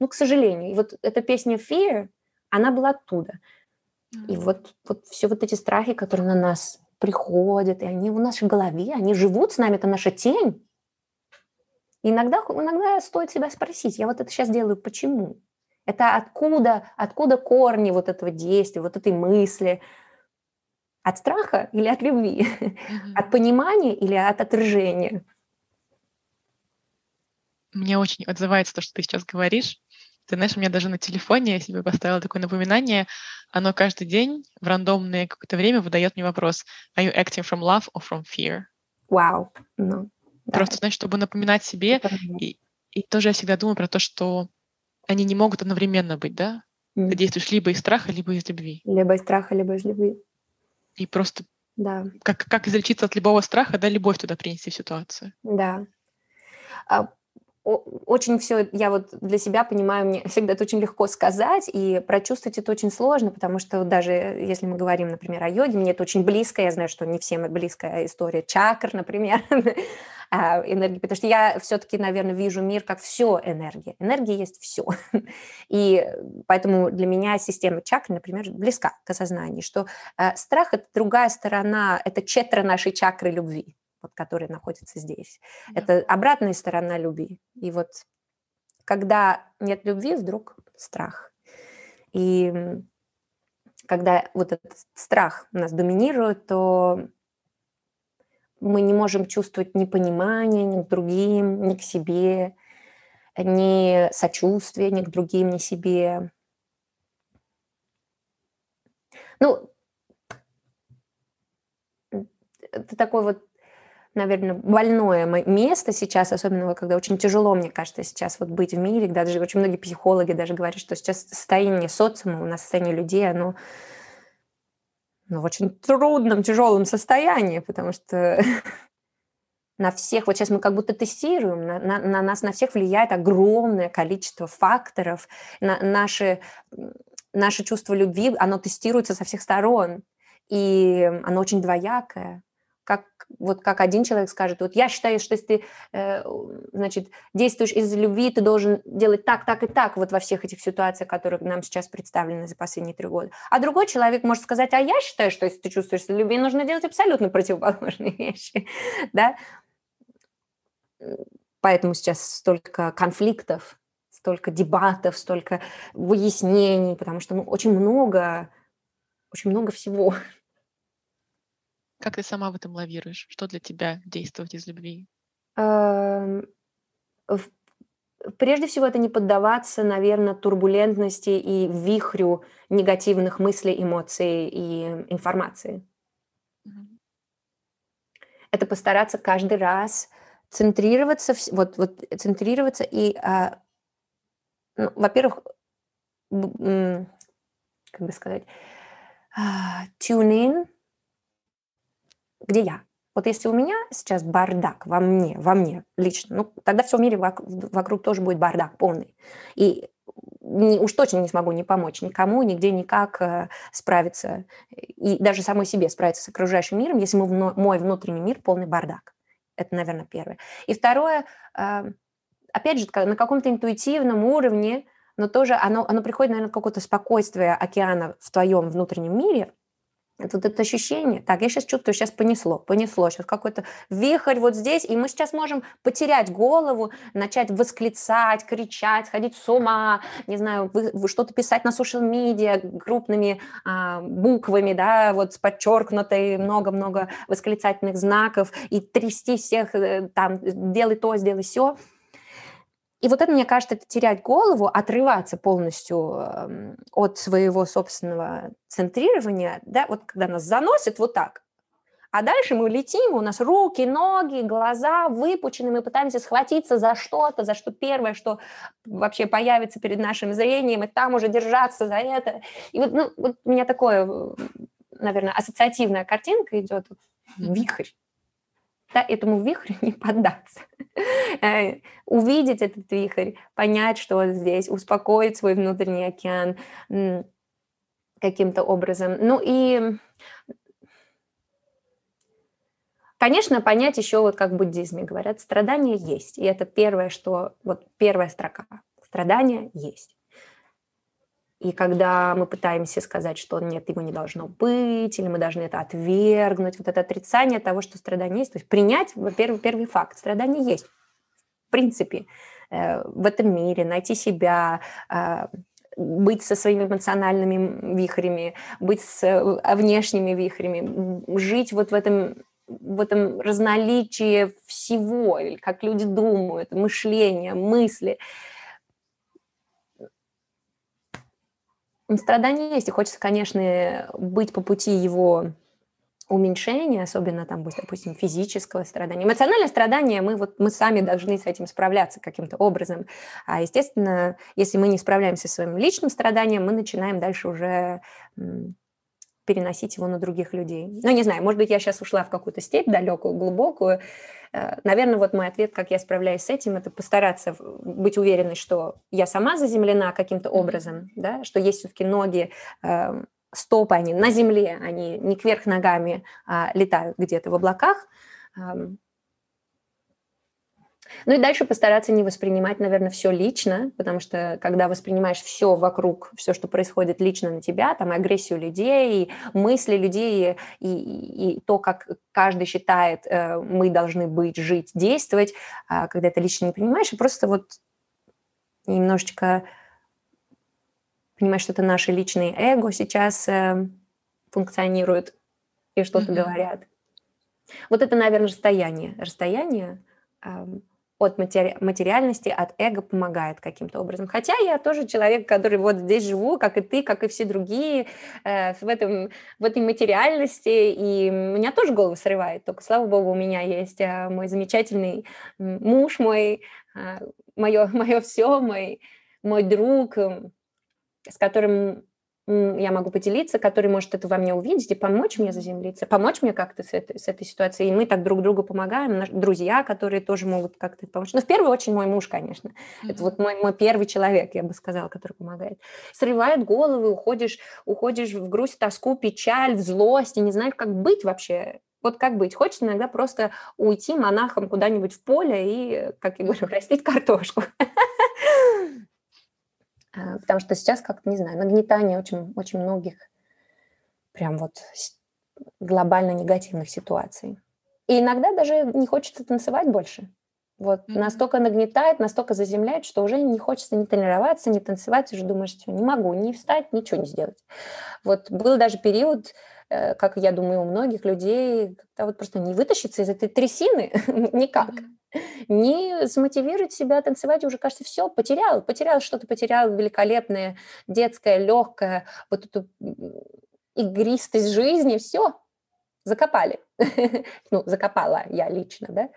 S2: Ну, к сожалению. И вот эта песня «Fear», она была оттуда. И вот, вот все вот эти страхи, которые на нас приходят, и они в нашей голове, они живут с нами, это наша тень. Иногда, иногда стоит себя спросить, я вот это сейчас делаю, почему? Это откуда, откуда корни вот этого действия, вот этой мысли? От страха или от любви? Mm-hmm. От понимания или от отражения?
S1: Мне очень отзывается то, что ты сейчас говоришь. Ты знаешь, у меня даже на телефоне я себе поставила такое напоминание. Оно каждый день в рандомное какое-то время выдает мне вопрос «Are you acting from love or from fear?»
S2: Вау. Wow. Ну,
S1: Просто, знаешь, чтобы напоминать себе. И, и тоже я всегда думаю про то, что они не могут одновременно быть, да? Mm. Ты действуешь либо из страха, либо из любви.
S2: Либо из страха, либо из любви.
S1: И просто да. как, как излечиться от любого страха, да, любовь туда принести в ситуацию.
S2: Да. А, очень все, я вот для себя понимаю, мне всегда это очень легко сказать, и прочувствовать это очень сложно, потому что даже если мы говорим, например, о йоге, мне это очень близко, я знаю, что не всем близкая история чакр, например, а, энергии, потому что я все-таки, наверное, вижу мир как все энергия. Энергия есть все. И поэтому для меня система чакр, например, близка к осознанию, что э, страх – это другая сторона, это четра нашей чакры любви вот, который находится здесь. Да. Это обратная сторона любви. И вот когда нет любви, вдруг страх. И когда вот этот страх нас доминирует, то мы не можем чувствовать ни понимания ни к другим, ни к себе, ни сочувствия ни к другим, ни себе. Ну, это такой вот наверное, больное место сейчас, особенно когда очень тяжело, мне кажется, сейчас вот быть в мире, когда даже очень многие психологи даже говорят, что сейчас состояние социума, у нас состояние людей, оно ну, в очень трудном, тяжелом состоянии, потому что на всех, вот сейчас мы как будто тестируем, на, на, на нас на всех влияет огромное количество факторов, на, наши, наше чувство любви, оно тестируется со всех сторон, и оно очень двоякое вот как один человек скажет, вот я считаю, что если ты, э, значит, действуешь из любви, ты должен делать так, так и так вот во всех этих ситуациях, которые нам сейчас представлены за последние три года. А другой человек может сказать, а я считаю, что если ты чувствуешь из любви, нужно делать абсолютно противоположные вещи, да. Поэтому сейчас столько конфликтов, столько дебатов, столько выяснений, потому что ну, очень много, очень много всего.
S1: Как ты сама в этом лавируешь? Что для тебя действовать из любви?
S2: Эм, прежде всего, это не поддаваться, наверное, турбулентности и вихрю негативных мыслей, эмоций и информации. Mm-hmm. Это постараться каждый раз центрироваться, вот, вот центрироваться и, а, ну, во-первых, как бы сказать, а, tune in где я? Вот если у меня сейчас бардак во мне, во мне лично, ну, тогда все в мире вокруг, тоже будет бардак полный. И не, уж точно не смогу не помочь никому, нигде никак э, справиться, и даже самой себе справиться с окружающим миром, если мы, мой внутренний мир полный бардак. Это, наверное, первое. И второе, э, опять же, на каком-то интуитивном уровне, но тоже оно, оно приходит, наверное, какое-то спокойствие океана в твоем внутреннем мире, это вот это ощущение, так, я сейчас чувствую, сейчас понесло, понесло, сейчас какой-то вихрь вот здесь, и мы сейчас можем потерять голову, начать восклицать, кричать, ходить с ума, не знаю, вы, что-то писать на social медиа крупными а, буквами, да, вот с подчеркнутой, много-много восклицательных знаков, и трясти всех, э, там, делай то, сделай все – и вот это, мне кажется, это терять голову, отрываться полностью эм, от своего собственного центрирования, да, вот когда нас заносит вот так, а дальше мы летим, у нас руки, ноги, глаза выпучены, мы пытаемся схватиться за что-то, за что первое, что вообще появится перед нашим зрением, и там уже держаться за это. И вот, ну, вот у меня такое, наверное, ассоциативная картинка идет, вихрь да, этому вихрю не поддаться. Э, увидеть этот вихрь, понять, что здесь, успокоить свой внутренний океан каким-то образом. Ну и, конечно, понять еще, вот как буддизме говорят, страдания есть. И это первое, что, вот первая строка. Страдания есть. И когда мы пытаемся сказать, что нет, его не должно быть, или мы должны это отвергнуть, вот это отрицание того, что страдание есть, то есть принять, во-первых, первый факт, страдание есть. В принципе, э, в этом мире, найти себя, э, быть со своими эмоциональными вихрями, быть с э, внешними вихрями, жить вот в этом в этом разноличии всего, как люди думают, мышления, мысли – Страдания есть, и хочется, конечно, быть по пути его уменьшения, особенно там, допустим, физического страдания. Эмоциональное страдание, мы, вот, мы сами должны с этим справляться каким-то образом. А, естественно, если мы не справляемся со своим личным страданием, мы начинаем дальше уже переносить его на других людей. Ну, не знаю, может быть, я сейчас ушла в какую-то степь далекую, глубокую. Э, Наверное, вот мой ответ, как я справляюсь с этим, это постараться быть уверенной, что я сама заземлена каким-то образом, да, что есть все-таки ноги, эм, стопы, они на земле, они не кверх ногами а летают где-то в облаках, эм, ну и дальше постараться не воспринимать, наверное, все лично, потому что когда воспринимаешь все вокруг, все, что происходит лично на тебя, там агрессию людей, мысли людей, и, и, и то, как каждый считает, э, мы должны быть, жить, действовать, а когда это лично не понимаешь, и просто вот немножечко понимаешь, что это наши личные эго сейчас э, функционируют и что-то mm-hmm. говорят. Вот это, наверное, расстояние. Расстояние от матери- материальности, от эго помогает каким-то образом. Хотя я тоже человек, который вот здесь живу, как и ты, как и все другие, э, в, этом, в этой материальности, и меня тоже голову срывает. Только, слава богу, у меня есть э, мой замечательный муж, мой, э, мое, мое все, мой, мой друг, с которым я могу поделиться, который может это во мне увидеть и помочь мне заземлиться, помочь мне как-то с этой, с этой ситуацией. И мы так друг другу помогаем, наши друзья, которые тоже могут как-то помочь. Но в первую очередь мой муж, конечно. Mm-hmm. Это вот мой, мой первый человек, я бы сказала, который помогает. Срывает головы, уходишь, уходишь в грусть, тоску, печаль, в злость, и не знаешь, как быть вообще. Вот как быть? Хочется иногда просто уйти монахом куда-нибудь в поле и, как я говорю, растить картошку. А, потому что сейчас как-то, не знаю, нагнетание очень, очень многих прям вот глобально негативных ситуаций. И иногда даже не хочется танцевать больше. Вот mm-hmm. настолько нагнетает, настолько заземляет, что уже не хочется ни тренироваться, ни танцевать, уже думаешь, что не могу ни встать, ничего не сделать. Вот был даже период, э, как я думаю, у многих людей, когда вот просто не вытащиться из этой трясины никак. Не смотивировать себя танцевать, уже, кажется, все, потерял, потерял что-то, потерял великолепное, детское, легкое, вот эту игристость жизни, все, закопали. ну, закопала я лично, да.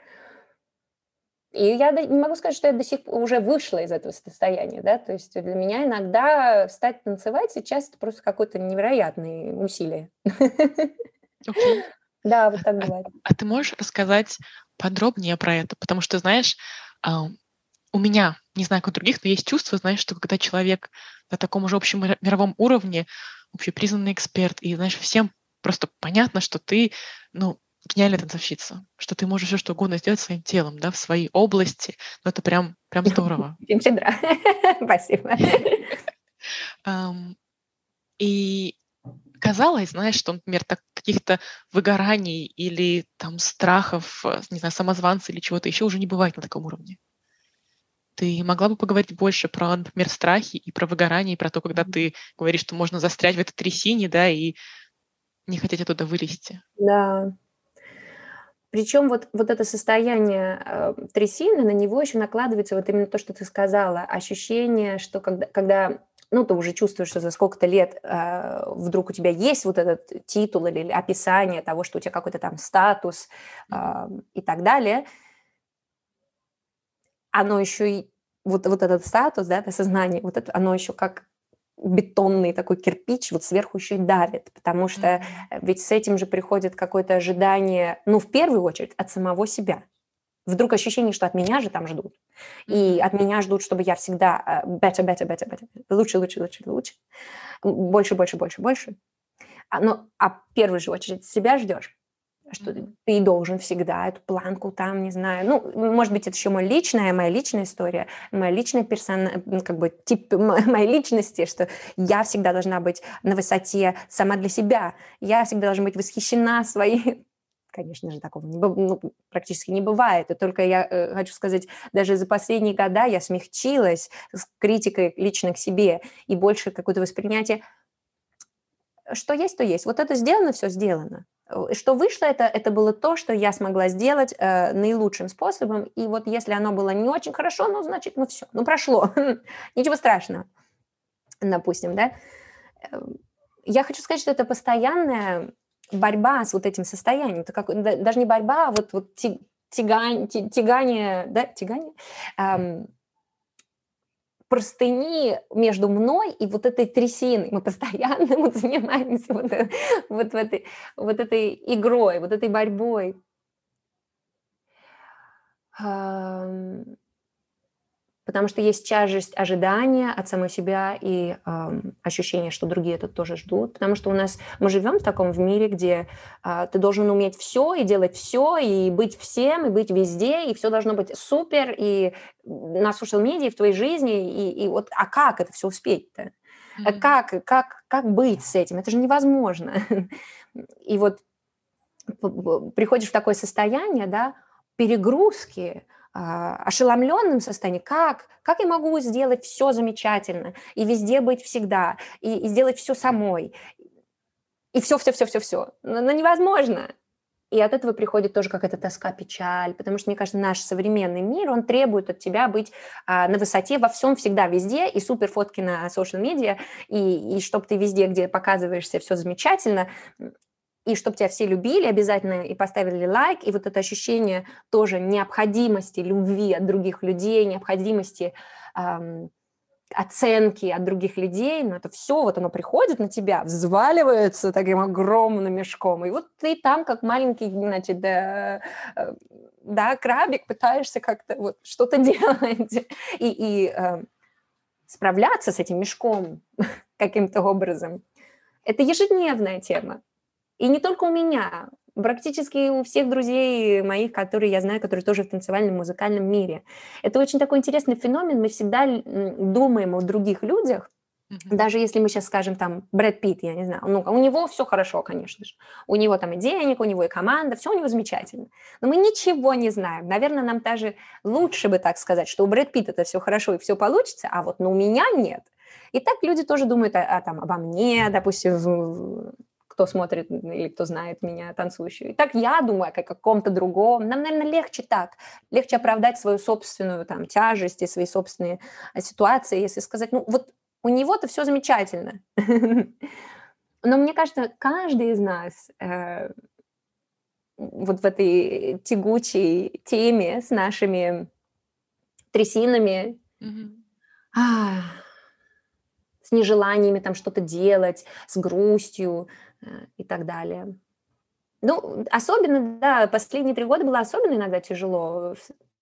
S2: И я не могу сказать, что я до сих пор уже вышла из этого состояния, да, то есть для меня иногда встать танцевать сейчас это просто какое-то невероятное усилие.
S1: Okay.
S2: Да, вот так а, бывает.
S1: А, а ты можешь рассказать подробнее про это? Потому что, знаешь, а, у меня, не знаю, как у других, но есть чувство, знаешь, что когда человек на таком же общем мировом уровне, общепризнанный эксперт, и, знаешь, всем просто понятно, что ты, ну, гениальная танцовщица, что ты можешь все что угодно сделать своим телом, да, в своей области. Ну, это прям, прям здорово.
S2: Спасибо.
S1: И казалось, знаешь, что, например, так, каких-то выгораний или там страхов, э, не знаю, самозванца или чего-то еще уже не бывает на таком уровне. Ты могла бы поговорить больше про, например, страхи и про выгорание, и про то, когда ты говоришь, что можно застрять в этой трясине, да, и не хотеть оттуда вылезти.
S2: Да. Причем вот, вот это состояние э, трясины, на него еще накладывается вот именно то, что ты сказала, ощущение, что когда, когда ну, ты уже чувствуешь, что за сколько-то лет э, вдруг у тебя есть вот этот титул или описание того, что у тебя какой-то там статус э, и так далее, оно еще и вот, вот этот статус, да, это сознание, вот это, оно еще как бетонный такой кирпич вот сверху еще и давит, потому что mm-hmm. ведь с этим же приходит какое-то ожидание, ну, в первую очередь, от самого себя. Вдруг ощущение, что от меня же там ждут. И от меня ждут, чтобы я всегда better, better, better, better, лучше, лучше, лучше, лучше, больше, больше, больше, больше. А, ну, а в первую же очередь себя ждешь что ты должен всегда эту планку там, не знаю, ну, может быть, это еще моя личная, моя личная история, моя личная персона, как бы тип моей личности, что я всегда должна быть на высоте сама для себя, я всегда должна быть восхищена своей Конечно же, такого не, ну, практически не бывает. И только я э, хочу сказать, даже за последние года я смягчилась с критикой лично к себе и больше какое-то воспринятие, что есть, то есть. Вот это сделано, все сделано. Э, что вышло, это, это было то, что я смогла сделать э, наилучшим способом. И вот если оно было не очень хорошо, ну, значит, ну все, ну прошло. Ничего страшного, допустим, да. Эм, я хочу сказать, что это постоянная борьба с вот этим состоянием. Это как, даже не борьба, а вот, вот тягание, тягание, да, тягание, эм, простыни между мной и вот этой трясиной. Мы постоянно вот занимаемся вот, вот, в этой, вот этой игрой, вот этой борьбой. Потому что есть тяжесть ожидания от самой себя и э, ощущение, что другие это тоже ждут. Потому что у нас мы живем в таком в мире, где э, ты должен уметь все и делать все, и быть всем, и быть везде, и все должно быть супер, и на социал медиа, в твоей жизни, и, и вот, а как это все успеть-то? Mm-hmm. Как, как, как быть с этим? Это же невозможно. И вот приходишь в такое состояние, да, перегрузки, ошеломленном состоянии, как, как я могу сделать все замечательно и везде быть всегда, и, и сделать все самой, и все, все, все, все, все. Но, но невозможно. И от этого приходит тоже какая-то тоска, печаль, потому что, мне кажется, наш современный мир, он требует от тебя быть а, на высоте во всем, всегда, везде, и супер фотки на social медиа, и, и чтобы ты везде, где показываешься, все замечательно, и чтобы тебя все любили обязательно и поставили лайк, и вот это ощущение тоже необходимости любви от других людей, необходимости эм, оценки от других людей, но это все, вот оно приходит на тебя, взваливается таким огромным мешком, и вот ты там, как маленький, значит, да, э, да крабик, пытаешься как-то вот что-то делать, и, и э, справляться с этим мешком каким-то образом. Это ежедневная тема. И не только у меня, практически у всех друзей моих, которые я знаю, которые тоже в танцевальном музыкальном мире. Это очень такой интересный феномен. Мы всегда думаем о других людях. Даже если мы сейчас скажем там Брэд Питт, я не знаю, ну, у него все хорошо, конечно же. У него там и денег, у него и команда, все у него замечательно. Но мы ничего не знаем. Наверное, нам даже лучше бы так сказать, что у Брэд Питта это все хорошо и все получится, а вот ну, у меня нет. И так люди тоже думают о, о, там, обо мне, допустим, в, кто смотрит или кто знает меня танцующую. И так я думаю о каком-то другом. Нам, наверное, легче так. Легче оправдать свою собственную там тяжесть и свои собственные а, ситуации, если сказать, ну вот у него-то все замечательно. Но мне кажется, каждый из нас э, вот в этой тягучей теме с нашими трясинами, а, с нежеланиями там что-то делать, с грустью, и так далее. Ну, особенно, да, последние три года было особенно иногда тяжело.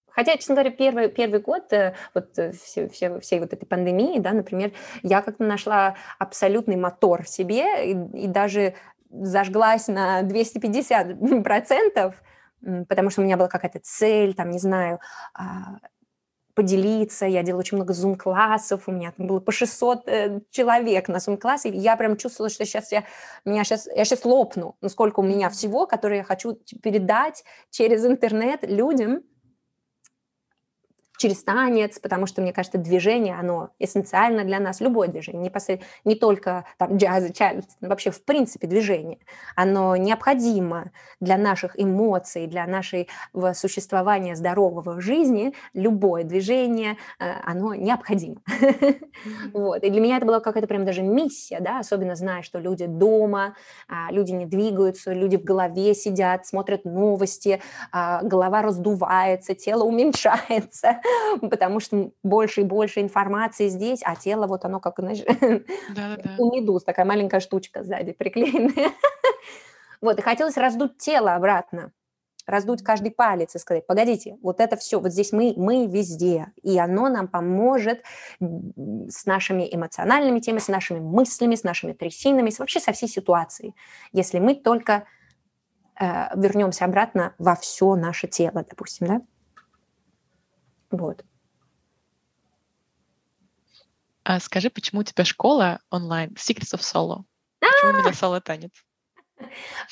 S2: Хотя, честно говоря, первый, первый год э, вот э, все, все, всей вот этой пандемии, да, например, я как-то нашла абсолютный мотор в себе и, и даже зажглась на 250%, потому что у меня была какая-то цель, там, не знаю, а, поделиться, я делала очень много зум-классов, у меня там было по 600 э, человек на зум-классе, я прям чувствовала, что сейчас я, меня сейчас, я сейчас лопну, насколько у меня всего, которое я хочу передать через интернет людям, через танец, потому что, мне кажется, движение, оно эссенциально для нас, любое движение, не, посред... не только там джаз, чарльстон, вообще в принципе движение, оно необходимо для наших эмоций, для нашего существования здорового в жизни, любое движение, э, оно необходимо. Вот. И для меня это была какая-то прям даже миссия, да, особенно зная, что люди дома, а, люди не двигаются, люди в голове сидят, смотрят новости, а, голова раздувается, тело уменьшается, потому что больше и больше информации здесь, а тело вот оно как, знаешь, у медуз, такая маленькая штучка сзади приклеенная. Вот, и хотелось раздуть тело обратно, раздуть каждый палец и сказать, погодите, вот это все, вот здесь мы, мы везде, и оно нам поможет с нашими эмоциональными темами, с нашими мыслями, с нашими трясинами, вообще со всей ситуацией, если мы только э, вернемся обратно во все наше тело, допустим, да? Вот.
S1: А скажи, почему у тебя школа онлайн Secrets of Solo? Почему именно соло-танец?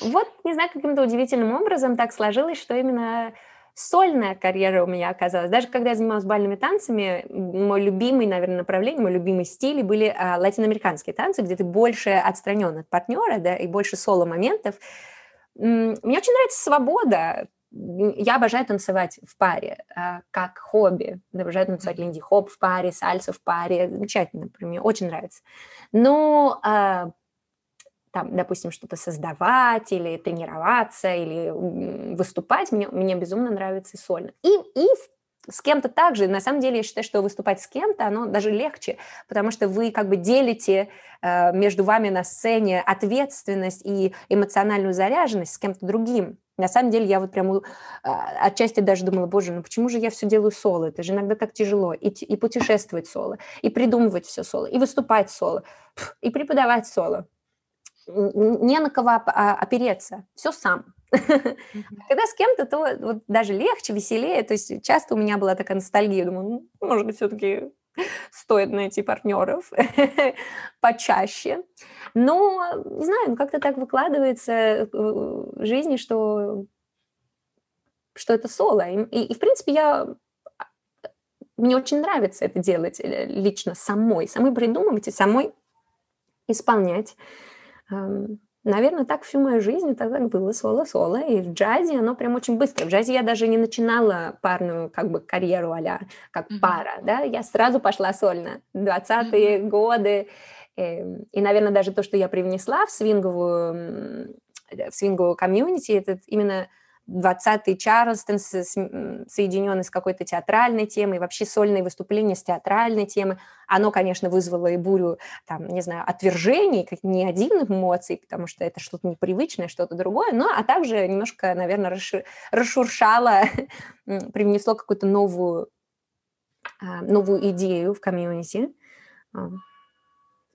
S2: Вот, не знаю, каким-то удивительным образом так сложилось, что именно сольная карьера у меня оказалась. Даже когда я занималась бальными танцами, мой любимый, наверное, направление, мой любимый стиль были а, латиноамериканские танцы, где ты больше отстранен от партнера, да, и больше соло-моментов. Мне очень нравится свобода, я обожаю танцевать в паре, а, как хобби. Обожаю танцевать линди-хоп в паре, сальса в паре. Замечательно, мне очень нравится. Но а, там, допустим, что-то создавать или тренироваться, или выступать, мне, мне безумно нравится сольно. И, и с кем-то также. На самом деле я считаю, что выступать с кем-то, оно даже легче, потому что вы как бы делите э, между вами на сцене ответственность и эмоциональную заряженность с кем-то другим. На самом деле я вот прям а, отчасти даже думала, боже, ну почему же я все делаю соло? Это же иногда так тяжело. И, и путешествовать соло, и придумывать все соло, и выступать соло, и преподавать соло. Не на кого а, опереться. Все сам. Когда с кем-то, то вот даже легче, веселее. То есть часто у меня была такая ностальгия. Думаю, ну, может быть, все-таки стоит найти партнеров почаще. Но, не знаю, как-то так выкладывается в жизни, что, что это соло. И, и, в принципе, я мне очень нравится это делать э, лично самой, самой придумывать и самой исполнять. Наверное, так всю мою жизнь это так было соло-соло. И в джазе оно прям очень быстро. В джазе я даже не начинала парную как бы карьеру а как mm-hmm. пара, да, я сразу пошла сольно. 20-е mm-hmm. годы. И, эм, и, наверное, даже то, что я привнесла в свинговую, в свинговую комьюнити, это именно 20-й Чарльстон, соединенный с какой-то театральной темой, вообще сольные выступления с театральной темы, оно, конечно, вызвало и бурю, там, не знаю, отвержений, как не один эмоций, потому что это что-то непривычное, что-то другое, но, а также немножко, наверное, расшуршало, привнесло какую-то новую, а, новую идею в комьюнити.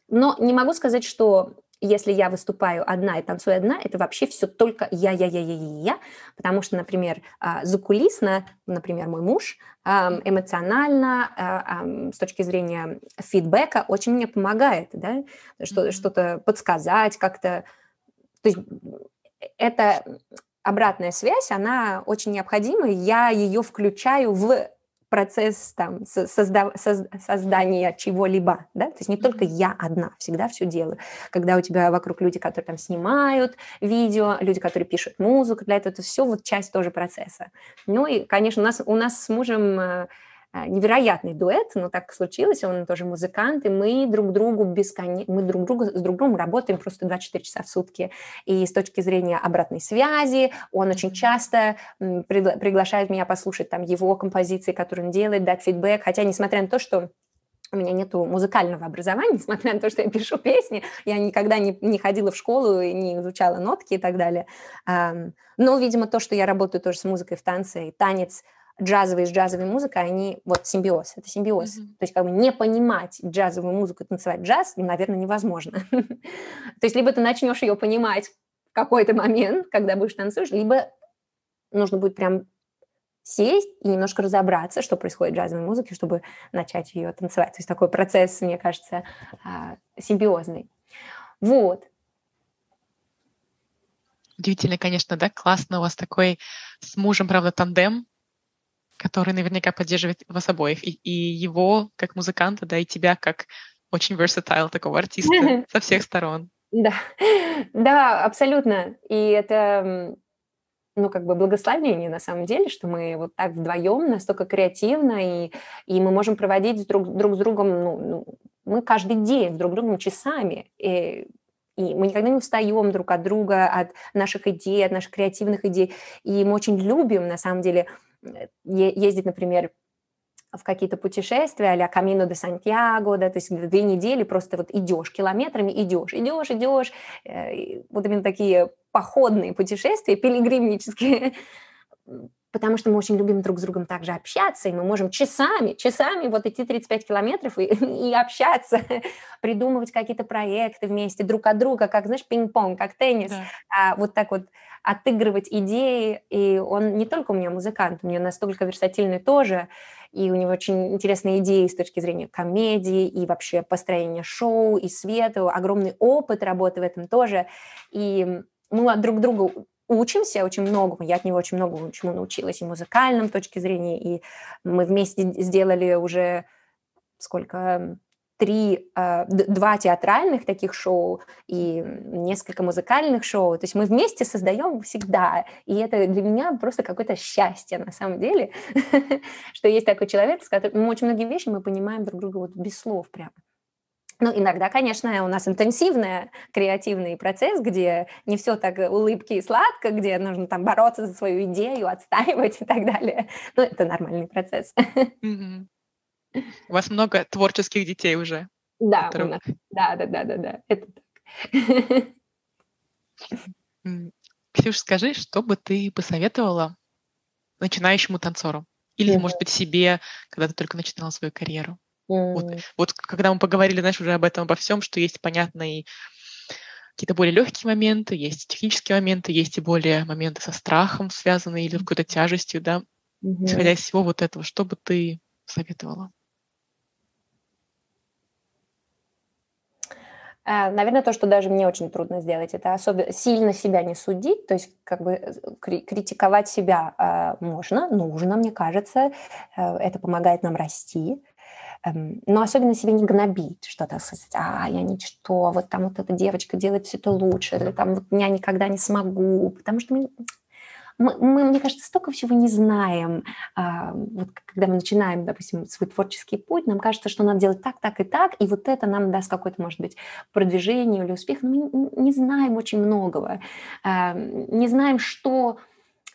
S2: Но не могу сказать, что если я выступаю одна и танцую одна, это вообще все только я, я, я, я, я, я, потому что, например, а, закулисно, например, мой муж эмоционально, а, с точки зрения фидбэка, очень мне помогает, да, что, что-то подсказать как-то. То есть эта обратная связь, она очень необходима, я ее включаю в процесс там, созда, создания чего-либо, да, то есть не только я одна всегда все делаю, когда у тебя вокруг люди, которые там снимают видео, люди, которые пишут музыку, для этого это все вот часть тоже процесса. Ну и, конечно, у нас, у нас с мужем э, невероятный дуэт, но так случилось, он тоже музыкант, и мы друг другу бесконечно, мы друг другу с друг другом работаем просто 24 часа в сутки. И с точки зрения обратной связи, он очень часто пригла- приглашает меня послушать там его композиции, которые он делает, дать фидбэк, хотя несмотря на то, что у меня нет музыкального образования, несмотря на то, что я пишу песни, я никогда не, не ходила в школу и не изучала нотки и так далее. Но, видимо, то, что я работаю тоже с музыкой в танце, и танец джазовый с джазовой музыкой, они вот симбиоз, это симбиоз. Mm-hmm. То есть как бы не понимать джазовую музыку, танцевать джаз, наверное, невозможно. То есть либо ты начнешь ее понимать в какой-то момент, когда будешь танцуешь, либо нужно будет прям сесть и немножко разобраться, что происходит в джазовой музыке, чтобы начать ее танцевать. То есть такой процесс, мне кажется, а, симбиозный. Вот.
S1: Удивительно, конечно, да? Классно у вас такой с мужем, правда, тандем, который наверняка поддерживает вас обоих. И, и его как музыканта, да, и тебя как очень versatile такого артиста со всех сторон.
S2: Да, да, абсолютно. И это ну, как бы благословение на самом деле, что мы вот так вдвоем настолько креативно, и, и мы можем проводить друг, друг с другом, ну, ну, мы каждый день с друг другом часами, и, и мы никогда не устаем друг от друга, от наших идей, от наших креативных идей, и мы очень любим, на самом деле, ездить, например, в какие-то путешествия, а-ля Камино де Сантьяго, да, то есть две недели просто вот идешь километрами, идешь, идешь, идешь, э, вот именно такие походные путешествия, пилигримические, потому что мы очень любим друг с другом также общаться, и мы можем часами, часами вот идти 35 километров и, и общаться, придумывать какие-то проекты вместе друг от друга, как, знаешь, пинг-понг, как теннис, да. а вот так вот отыгрывать идеи, и он не только у меня музыкант, у меня настолько версатильный тоже, и у него очень интересные идеи с точки зрения комедии и вообще построения шоу и света, огромный опыт работы в этом тоже, и мы друг друга учимся очень многому, я от него очень многому чему научилась и музыкальном точке зрения, и мы вместе сделали уже сколько три, а, два театральных таких шоу и несколько музыкальных шоу. То есть мы вместе создаем всегда. И это для меня просто какое-то счастье на самом деле, что есть такой человек, с которым мы очень многие вещи мы понимаем друг друга вот без слов прямо. Ну, иногда, конечно, у нас интенсивный креативный процесс, где не все так улыбки и сладко, где нужно там бороться за свою идею, отстаивать и так далее. Ну, это нормальный процесс.
S1: Mm-hmm. У вас много творческих детей уже.
S2: Да, у нас. да, да, да, да, да, это
S1: так. Ксюш, скажи, что бы ты посоветовала начинающему танцору? Или, mm-hmm. может быть, себе, когда ты только начинала свою карьеру? Mm. Вот, вот когда мы поговорили, знаешь, уже об этом, обо всем, что есть, понятно, и какие-то более легкие моменты, есть технические моменты, есть и более моменты со страхом связанные или какой-то тяжестью, да. Mm-hmm. Исходя из всего вот этого, что бы ты советовала?
S2: Наверное, то, что даже мне очень трудно сделать, это особенно сильно себя не судить, то есть как бы э, критиковать себя э, можно, нужно, мне кажется, это помогает нам расти, эм, но особенно себя не гнобить, что-то сказать, а, я ничто, вот там вот эта девочка делает все это лучше, или там вот я никогда не смогу, потому что мы, мы, мы, мне кажется, столько всего не знаем. А, вот когда мы начинаем, допустим, свой творческий путь, нам кажется, что надо делать так, так и так, и вот это нам даст какое-то, может быть, продвижение или успех. Но мы не знаем очень многого. А, не знаем, что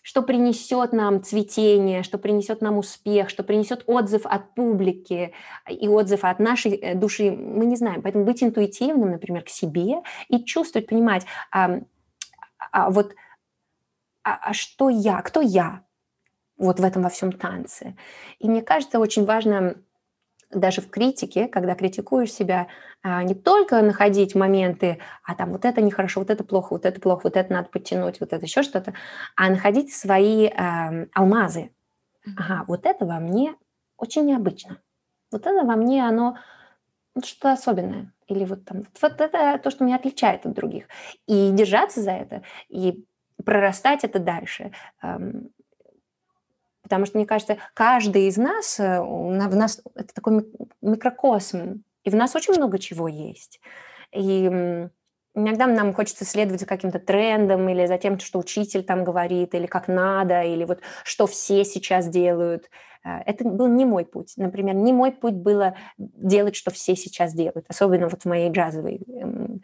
S2: что принесет нам цветение, что принесет нам успех, что принесет отзыв от публики и отзыв от нашей э, души, мы не знаем. Поэтому быть интуитивным, например, к себе и чувствовать, понимать, а, а вот а, а что я, кто я вот в этом во всем танце. И мне кажется, очень важно даже в критике, когда критикуешь себя, а, не только находить моменты, а там вот это нехорошо, вот это плохо, вот это плохо, вот это надо подтянуть, вот это еще что-то, а находить свои э, алмазы. Ага, вот это во мне очень необычно. Вот это во мне оно вот что-то особенное. Или вот там, вот это то, что меня отличает от других. И держаться за это, и прорастать это дальше. Потому что, мне кажется, каждый из нас, э, в нас это такой микрокосм, и в нас очень много чего есть. И иногда нам хочется следовать за каким-то трендом или за тем, что учитель там говорит, или как надо, или вот что все сейчас делают. Э, это был не мой путь. Например, не мой путь было делать, что все сейчас делают, особенно вот в моей джазовой эм,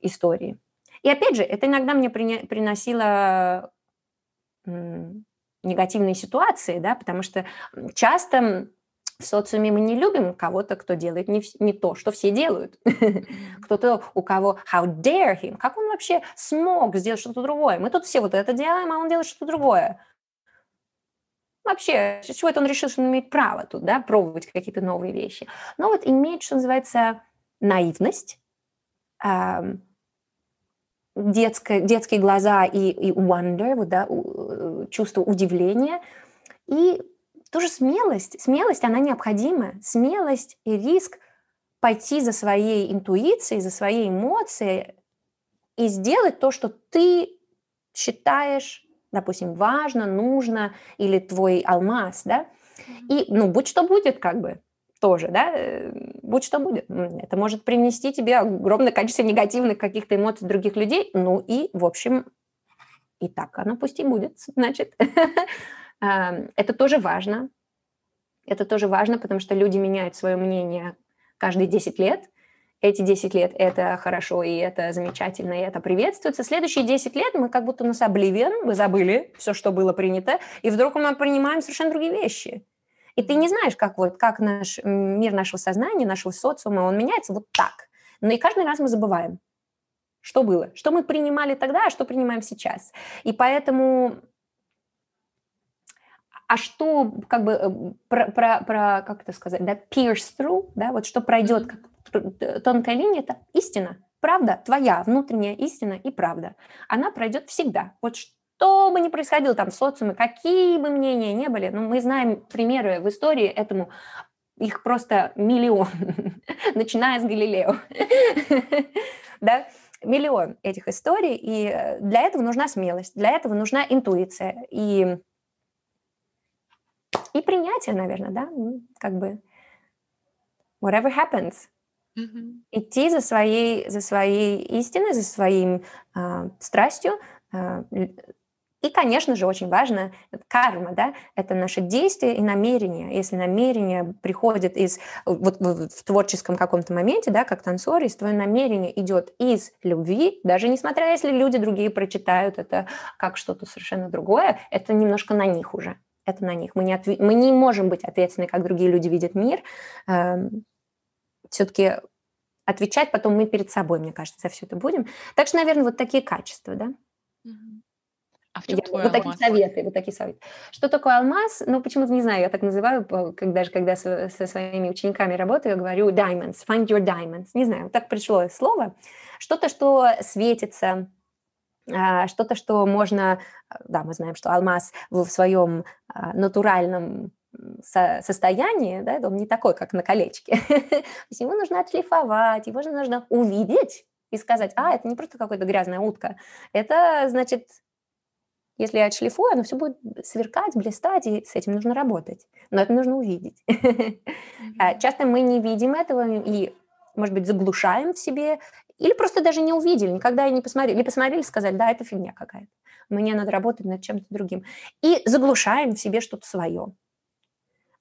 S2: истории. И опять же, это иногда мне приносило негативные ситуации, да, потому что часто в социуме мы не любим кого-то, кто делает не, не то, что все делают. Кто-то, у кого how dare him, как он вообще смог сделать что-то другое. Мы тут все вот это делаем, а он делает что-то другое. Вообще, с чего это он решил, что он имеет право тут, да, пробовать какие-то новые вещи. Но вот иметь, что называется, наивность, эм, детское, детские глаза и, и wonder, вот, да, э, чувство удивления и тоже смелость. Смелость, она необходима. Смелость и риск пойти за своей интуицией, за своей эмоцией и сделать то, что ты считаешь, допустим, важно, нужно, или твой алмаз, да, и, ну, будь что будет, как бы, тоже, да, э, будь что будет. Это может принести тебе огромное количество негативных каких-то эмоций других людей, ну и, в общем, и так оно пусть и будет, значит. Это тоже важно. Это тоже важно, потому что люди меняют свое мнение каждые 10 лет. Эти 10 лет – это хорошо, и это замечательно, и это приветствуется. Следующие 10 лет мы как будто нас обливен, мы забыли все, что было принято, и вдруг мы принимаем совершенно другие вещи. И ты не знаешь, как, вот, как наш мир нашего сознания, нашего социума, он меняется вот так. Но и каждый раз мы забываем, что было, что мы принимали тогда, а что принимаем сейчас. И поэтому а что, как бы, э, про, про, про как это сказать, да, pierce through, да, вот что пройдет как тонкая линия, это истина, правда, твоя внутренняя истина и правда. Она пройдет всегда. Вот что бы ни происходило там в социуме, какие бы мнения не были, ну, мы знаем примеры в истории этому, их просто миллион, начиная с Галилео, да, миллион этих историй, и для этого нужна смелость, для этого нужна интуиция, и и принятие, наверное, да, как бы whatever happens. Mm-hmm. Идти за своей, за своей истиной, за своим э, страстью. Э, и, конечно же, очень важно карма, да, это наше действие и намерение. Если намерение приходит из, вот в творческом каком-то моменте, да, как танцор, если твое намерение идет из любви, даже несмотря, если люди другие прочитают это как что-то совершенно другое, это немножко на них уже это на них. Мы не, отв... мы не можем быть ответственны, как другие люди видят мир. Эм, Все-таки отвечать потом мы перед собой, мне кажется, за все это будем. Так что, наверное, вот такие качества, да? А в чем я, твой вот алмаз? такие советы, вот такие советы. Что такое алмаз? Ну, почему-то не знаю, я так называю, когда, даже когда со, со своими учениками работаю, я говорю diamonds, find your diamonds. Не знаю, вот так пришло слово. Что-то, что светится, а, что-то, что можно, да, мы знаем, что алмаз в своем а, натуральном состоянии, да, он не такой, как на колечке. Его нужно отшлифовать, его же нужно увидеть и сказать, а, это не просто какая-то грязная утка, это, значит, если я отшлифую, оно все будет сверкать, блистать, и с этим нужно работать. Но это нужно увидеть. А, часто мы не видим этого и, может быть, заглушаем в себе или просто даже не увидели, никогда не посмотрели. Или посмотрели, сказали, да, это фигня какая-то. Мне надо работать над чем-то другим. И заглушаем в себе что-то свое.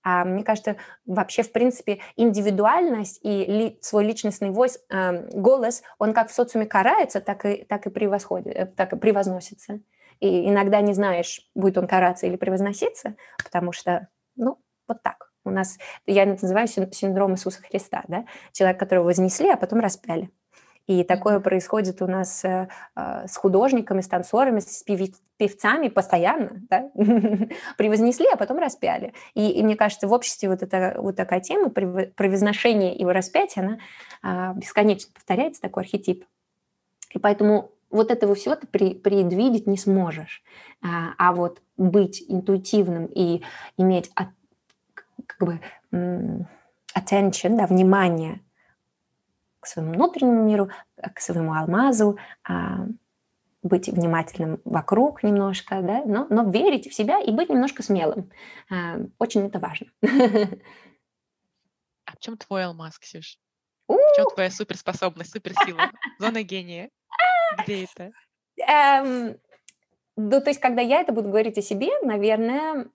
S2: А мне кажется, вообще, в принципе, индивидуальность и ли, свой личностный войс, э, голос, он как в социуме карается, так и, так и превосходит, э, так и превозносится. И иногда не знаешь, будет он караться или превозноситься, потому что, ну, вот так. У нас, я это называю синдром Иисуса Христа, да? Человек, которого вознесли, а потом распяли. И такое происходит у нас э, э, с художниками, с танцорами, с певцами постоянно, да? превознесли, а потом распяли. И, и мне кажется, в обществе вот, эта, вот такая тема превозношения и распятия, она э, бесконечно повторяется, такой архетип. И поэтому вот этого всего ты при, предвидеть не сможешь. А, а вот быть интуитивным и иметь от, как бы attention, да, внимание к своему внутреннему миру, к своему алмазу, а, быть внимательным вокруг немножко, да, но, но верить в себя и быть немножко смелым. А, очень это важно.
S1: А в чем твой алмаз, Ксюш? В чем твоя суперспособность, суперсила, зона гения? Где это?
S2: Эм, ну, то есть, когда я это буду говорить о себе, наверное,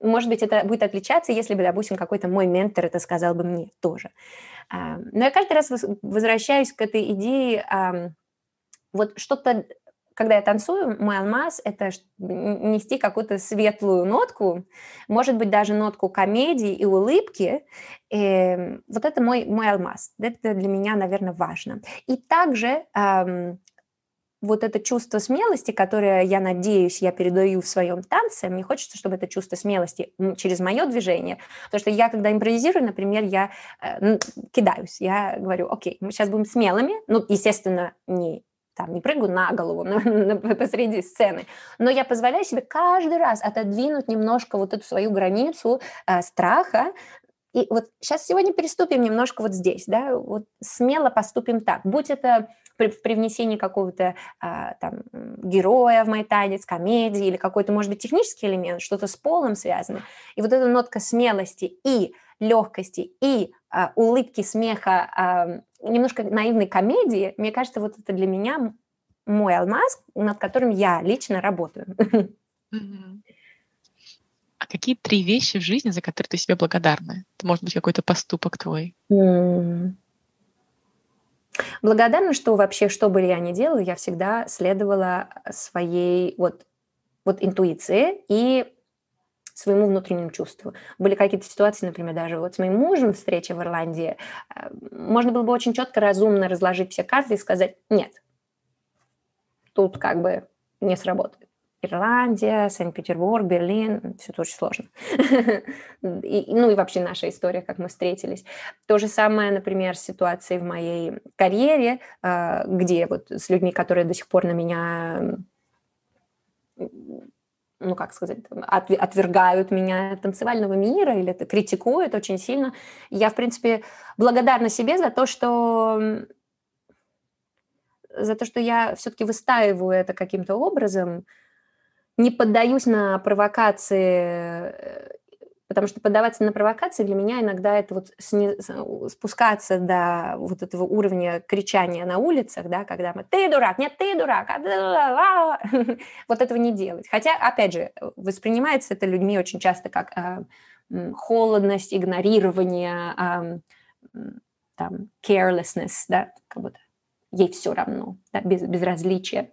S2: может быть, это будет отличаться, если бы, допустим, какой-то мой ментор это сказал бы мне тоже. Но я каждый раз возвращаюсь к этой идее вот что-то когда я танцую, мой алмаз — это нести какую-то светлую нотку, может быть, даже нотку комедии и улыбки. И эм, вот это мой, мой алмаз. Это для меня, наверное, важно. И также эм, вот это чувство смелости, которое, я надеюсь, я передаю в своем танце, мне хочется, чтобы это чувство смелости через мое движение, потому что я, когда импровизирую, например, я э, кидаюсь, я говорю, окей, мы сейчас будем смелыми, ну, естественно, не там, не прыгаю на голову на, на, посреди сцены, но я позволяю себе каждый раз отодвинуть немножко вот эту свою границу э, страха, и вот сейчас сегодня переступим немножко вот здесь, да, вот смело поступим так, будь это при, в привнесении какого-то а, там героя в мой танец, комедии или какой-то, может быть, технический элемент, что-то с полом связано. И вот эта нотка смелости и легкости и улыбки, смеха, а, немножко наивной комедии, мне кажется, вот это для меня мой алмаз, над которым я лично работаю.
S1: А какие три вещи в жизни, за которые ты себе благодарна? Это может быть какой-то поступок твой.
S2: Благодарна, что вообще, что бы я ни делала, я всегда следовала своей вот, вот интуиции и своему внутреннему чувству. Были какие-то ситуации, например, даже вот с моим мужем встреча в Ирландии, э, можно было бы очень четко, разумно разложить все карты и сказать «нет». Тут как бы не сработает. Ирландия, Санкт-Петербург, Берлин, все это очень сложно. и, ну и вообще наша история, как мы встретились. То же самое, например, с ситуацией в моей карьере, э, где вот с людьми, которые до сих пор на меня ну, как сказать, отвергают меня танцевального мира или это критикуют очень сильно. Я, в принципе, благодарна себе за то, что за то, что я все-таки выстаиваю это каким-то образом, не поддаюсь на провокации э, Потому что поддаваться на провокации для меня иногда это вот сни... спускаться до вот этого уровня кричания на улицах, да, когда мы «ты дурак», «нет, ты дурак», а, вот этого не делать. Хотя, опять же, воспринимается это людьми очень часто как а, холодность, игнорирование, а, там, carelessness, да, как будто ей все равно, да, без, безразличие.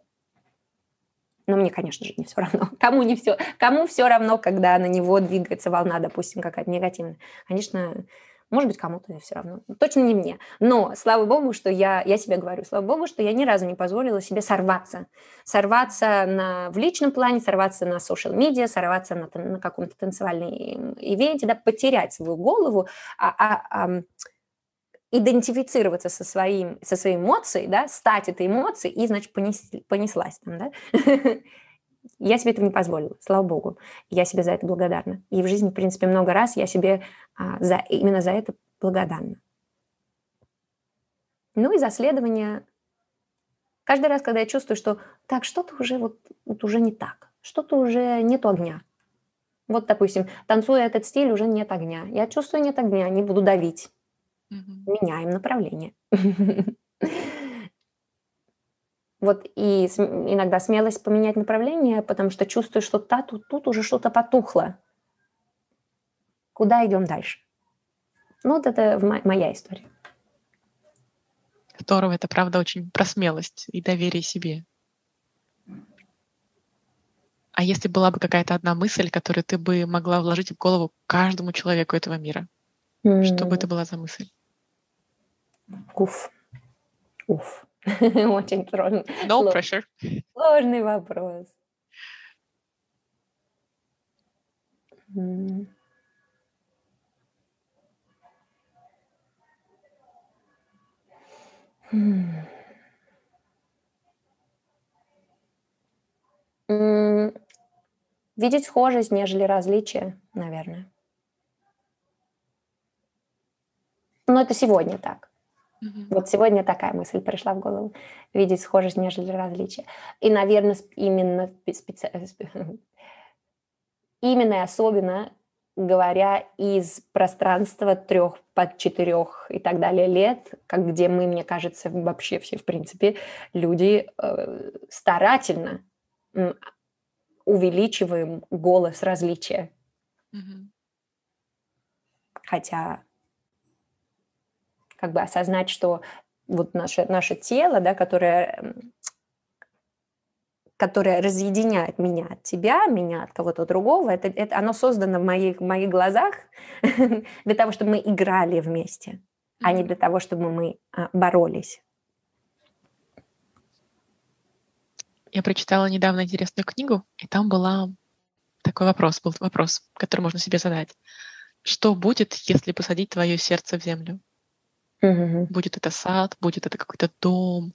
S2: Но мне, конечно же, не все равно. Кому не все, кому все равно, когда на него двигается волна, допустим, какая-то негативная. Конечно, может быть, кому-то все равно. Точно не мне. Но, слава богу, что я, я себе говорю, слава богу, что я ни разу не позволила себе сорваться. Сорваться на, в личном плане, сорваться на social медиа, сорваться на, на каком-то танцевальном ивенте, да, потерять свою голову, а, а, а, идентифицироваться со, своим, со своей эмоцией, да, стать этой эмоцией и, значит, понес, понеслась там, да. Я себе этого не позволила, слава богу. Я себе за это благодарна. И в жизни, в принципе, много раз я себе а, за, именно за это благодарна. Ну и за следование. Каждый раз, когда я чувствую, что так, что-то уже вот, вот уже не так, что-то уже нету огня. Вот, допустим, танцуя этот стиль, уже нет огня. Я чувствую нет огня, не буду давить Угу. Меняем направление. Вот и иногда смелость поменять направление, потому что чувствую, что та, тут, тут уже что-то потухло. Куда идем дальше? Ну, вот это моя история.
S1: Здорово, это правда очень про смелость и доверие себе. А если была бы какая-то одна мысль, которую ты бы могла вложить в голову каждому человеку этого мира, что бы это была за мысль?
S2: Уф. Уф. Очень сложный.
S1: No Слож... pressure.
S2: Сложный вопрос. Видеть схожесть, нежели различие, наверное. Но это сегодня так. Угу. Вот сегодня такая мысль пришла в голову. Видеть схожесть, нежели различия. И, наверное, именно, специ... именно и особенно говоря из пространства трех под четырех и так далее лет, как где мы, мне кажется, вообще все, в принципе, люди э, старательно э, увеличиваем голос различия. Угу. Хотя как бы осознать, что вот наше, наше тело, да, которое которое разъединяет меня от тебя, меня от кого-то другого, это, это оно создано в моих, в моих глазах для того, чтобы мы играли вместе, а не для того, чтобы мы а, боролись.
S1: Я прочитала недавно интересную книгу, и там была такой вопрос, был вопрос, который можно себе задать. Что будет, если посадить твое сердце в землю? Mm-hmm. Будет это сад, будет это какой-то дом.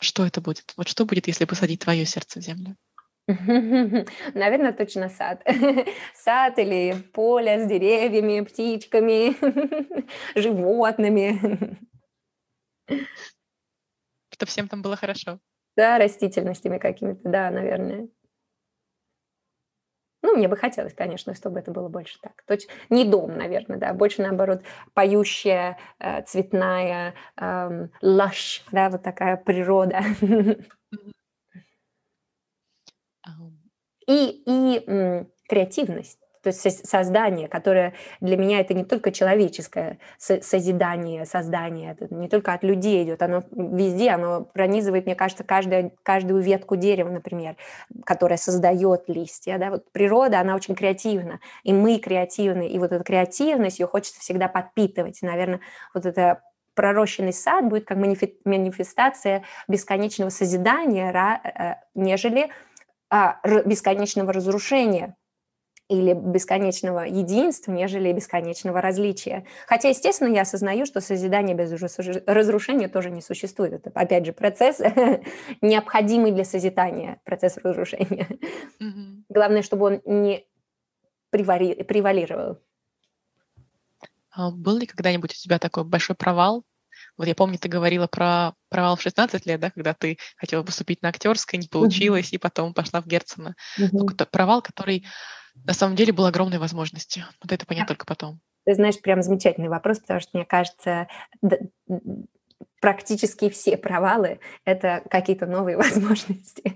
S1: Что это будет? Вот что будет, если посадить твое сердце в землю?
S2: Наверное, точно сад. Сад или поле с деревьями, птичками, животными.
S1: Чтобы всем там было хорошо.
S2: Да, растительностями какими-то, да, наверное. Ну, мне бы хотелось, конечно, чтобы это было больше так. То есть не дом, наверное, да, больше наоборот поющая, э, цветная, э, лаш, да, вот такая природа. И, и креативность то есть создание, которое для меня это не только человеческое созидание, создание, это не только от людей идет, оно везде, оно пронизывает, мне кажется, каждую, каждую ветку дерева, например, которая создает листья. Да? Вот природа, она очень креативна, и мы креативны, и вот эта креативность, ее хочется всегда подпитывать. Наверное, вот это пророщенный сад будет как манифестация бесконечного созидания, э, нежели а, бесконечного разрушения или бесконечного единства, нежели бесконечного различия. Хотя, естественно, я осознаю, что созидание без разрушения тоже не существует. Это, опять же, процесс необходимый для созидания, процесс разрушения. Главное, чтобы он не превали, превалировал.
S1: А был ли когда-нибудь у тебя такой большой провал? Вот я помню, ты говорила про провал в 16 лет, да, когда ты хотела поступить на актерское, не получилось, mm-hmm. и потом пошла в Герцена. Mm-hmm. Провал, который на самом деле был огромной возможностью. Вот это понятно только потом.
S2: Ты знаешь, прям замечательный вопрос, потому что, мне кажется, практически все провалы — это какие-то новые возможности.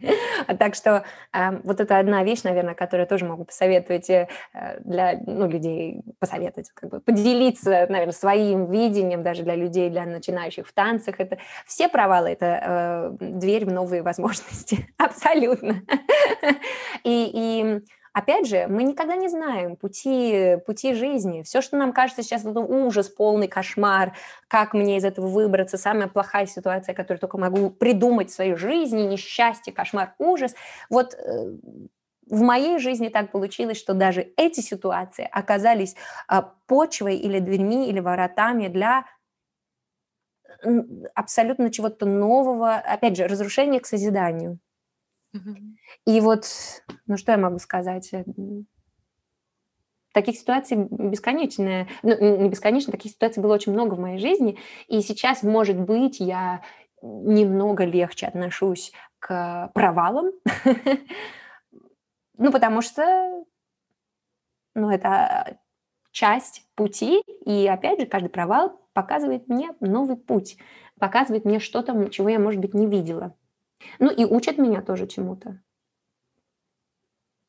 S2: так что э, вот это одна вещь, наверное, которую я тоже могу посоветовать э, для ну, людей, посоветовать, как бы поделиться, наверное, своим видением даже для людей, для начинающих в танцах. Это все провалы — это э, дверь в новые возможности. Абсолютно. и, и Опять же, мы никогда не знаем пути, пути жизни. Все, что нам кажется сейчас, это ужас, полный кошмар, как мне из этого выбраться, самая плохая ситуация, которую только могу придумать в своей жизни, несчастье, кошмар, ужас. Вот э, в моей жизни так получилось, что даже эти ситуации оказались а, почвой или дверьми, или воротами для абсолютно чего-то нового, опять же, разрушения к созиданию. И вот, ну что я могу сказать? Таких ситуаций бесконечное, ну, не бесконечно, таких ситуаций было очень много в моей жизни, и сейчас, может быть, я немного легче отношусь к провалам, ну, потому что, ну, это часть пути, и, опять же, каждый провал показывает мне новый путь, показывает мне что-то, чего я, может быть, не видела. Ну и учат меня тоже чему-то.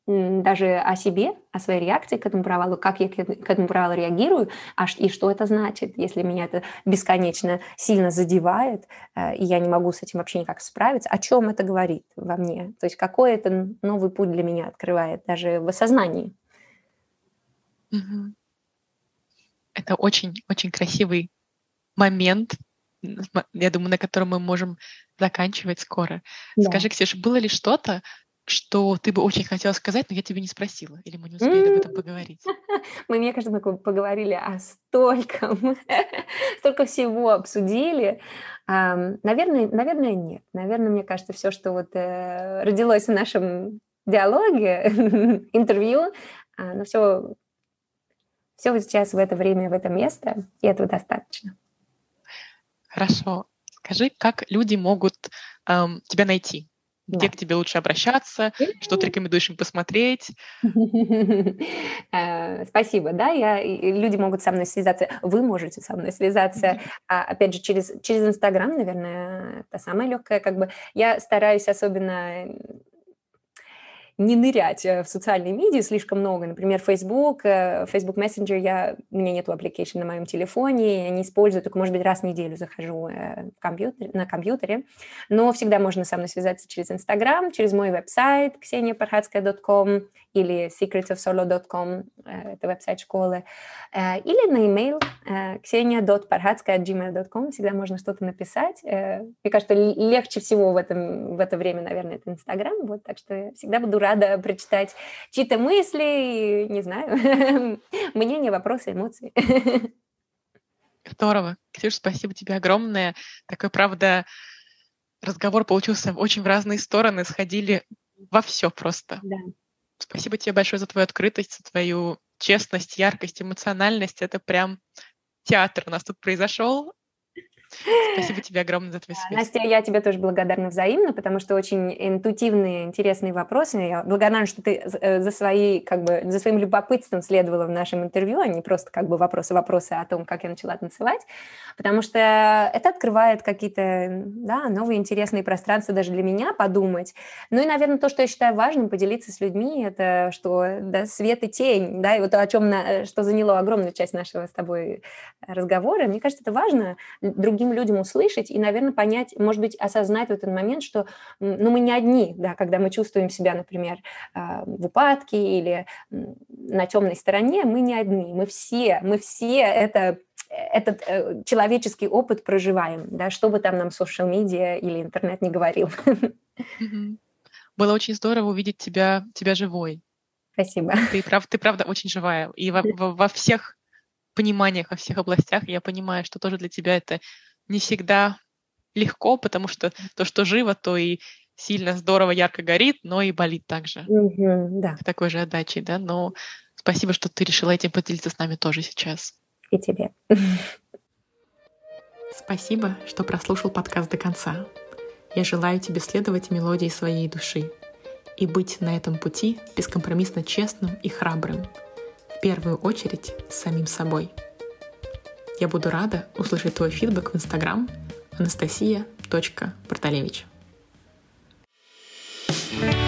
S2: Даже о себе, о своей реакции к этому провалу, как я к этому провалу реагирую, а и что это значит, если меня это бесконечно сильно задевает, э, и я не могу с этим вообще никак справиться, о чем это говорит во мне? То есть какой это новый путь для меня открывает даже в осознании?
S1: Это очень-очень красивый момент, я думаю, на котором мы можем заканчивать скоро. Да. Скажи, Ксюша, было ли что-то, что ты бы очень хотела сказать, но я тебе не спросила, или мы не успели об этом поговорить?
S2: Мы, мне кажется, мы поговорили о стольком, столько всего обсудили. Наверное, наверное, нет. Наверное, мне кажется, все, что вот э, родилось в нашем диалоге, интервью, а, ну все, все вот сейчас в это время, в это место, и этого достаточно.
S1: Хорошо. Скажи, как люди могут эм, тебя найти? Где да. к тебе лучше обращаться? Что ты рекомендуешь им посмотреть?
S2: Э, спасибо. Да, я, люди могут со мной связаться. Вы можете со мной связаться. А, опять же, через, через Инстаграм, наверное, это самое легкое. Как бы я стараюсь особенно не нырять в социальные медиа слишком много. Например, Facebook, Facebook Messenger, я, у меня нету application на моем телефоне, я не использую, только, может быть, раз в неделю захожу в компьютер, на компьютере. Но всегда можно со мной связаться через Instagram, через мой веб-сайт kseniaparhatskaya.com или secretsofsolo.com, это веб-сайт школы, или на email ksenia.parhatskaya.gmail.com, всегда можно что-то написать. Мне кажется, легче всего в, этом, в это время, наверное, это Инстаграм, вот, так что я всегда буду рада прочитать чьи-то мысли, не знаю, мнения, вопросы, эмоции.
S1: Здорово. Ксюша, спасибо тебе огромное. Такой, правда, разговор получился очень в разные стороны, сходили во все просто. Да. Спасибо тебе большое за твою открытость, за твою честность, яркость, эмоциональность. Это прям театр у нас тут произошел. Спасибо тебе огромное за твой свет.
S2: Настя, я тебе тоже благодарна взаимно, потому что очень интуитивные, интересные вопросы. Я благодарна, что ты э, за, свои, как бы, за своим любопытством следовала в нашем интервью, а не просто как бы вопросы-вопросы о том, как я начала танцевать, потому что это открывает какие-то да, новые интересные пространства даже для меня подумать. Ну и, наверное, то, что я считаю важным поделиться с людьми, это что да, свет и тень, да, и вот о чем, на, что заняло огромную часть нашего с тобой разговора. Мне кажется, это важно другим другим людям услышать и, наверное, понять, может быть, осознать в этот момент, что ну, мы не одни, да, когда мы чувствуем себя, например, а, в упадке или на темной стороне, мы не одни, мы все, мы все это этот э, человеческий опыт проживаем, да, что бы там нам social медиа или интернет не говорил.
S1: Было очень здорово увидеть тебя, тебя живой.
S2: Спасибо.
S1: Ты, прав, ты правда очень живая. И во, во, во всех пониманиях, во всех областях я понимаю, что тоже для тебя это не всегда легко, потому что то, что живо, то и сильно, здорово, ярко горит, но и болит также.
S2: Угу, да.
S1: Такой же отдачей, да. Но спасибо, что ты решила этим поделиться с нами тоже сейчас.
S2: И тебе.
S1: Спасибо, что прослушал подкаст до конца. Я желаю тебе следовать мелодии своей души и быть на этом пути бескомпромиссно честным и храбрым. В первую очередь с самим собой. Я буду рада услышать твой фидбэк в Инстаграм. Анастасия.порталевич. thank you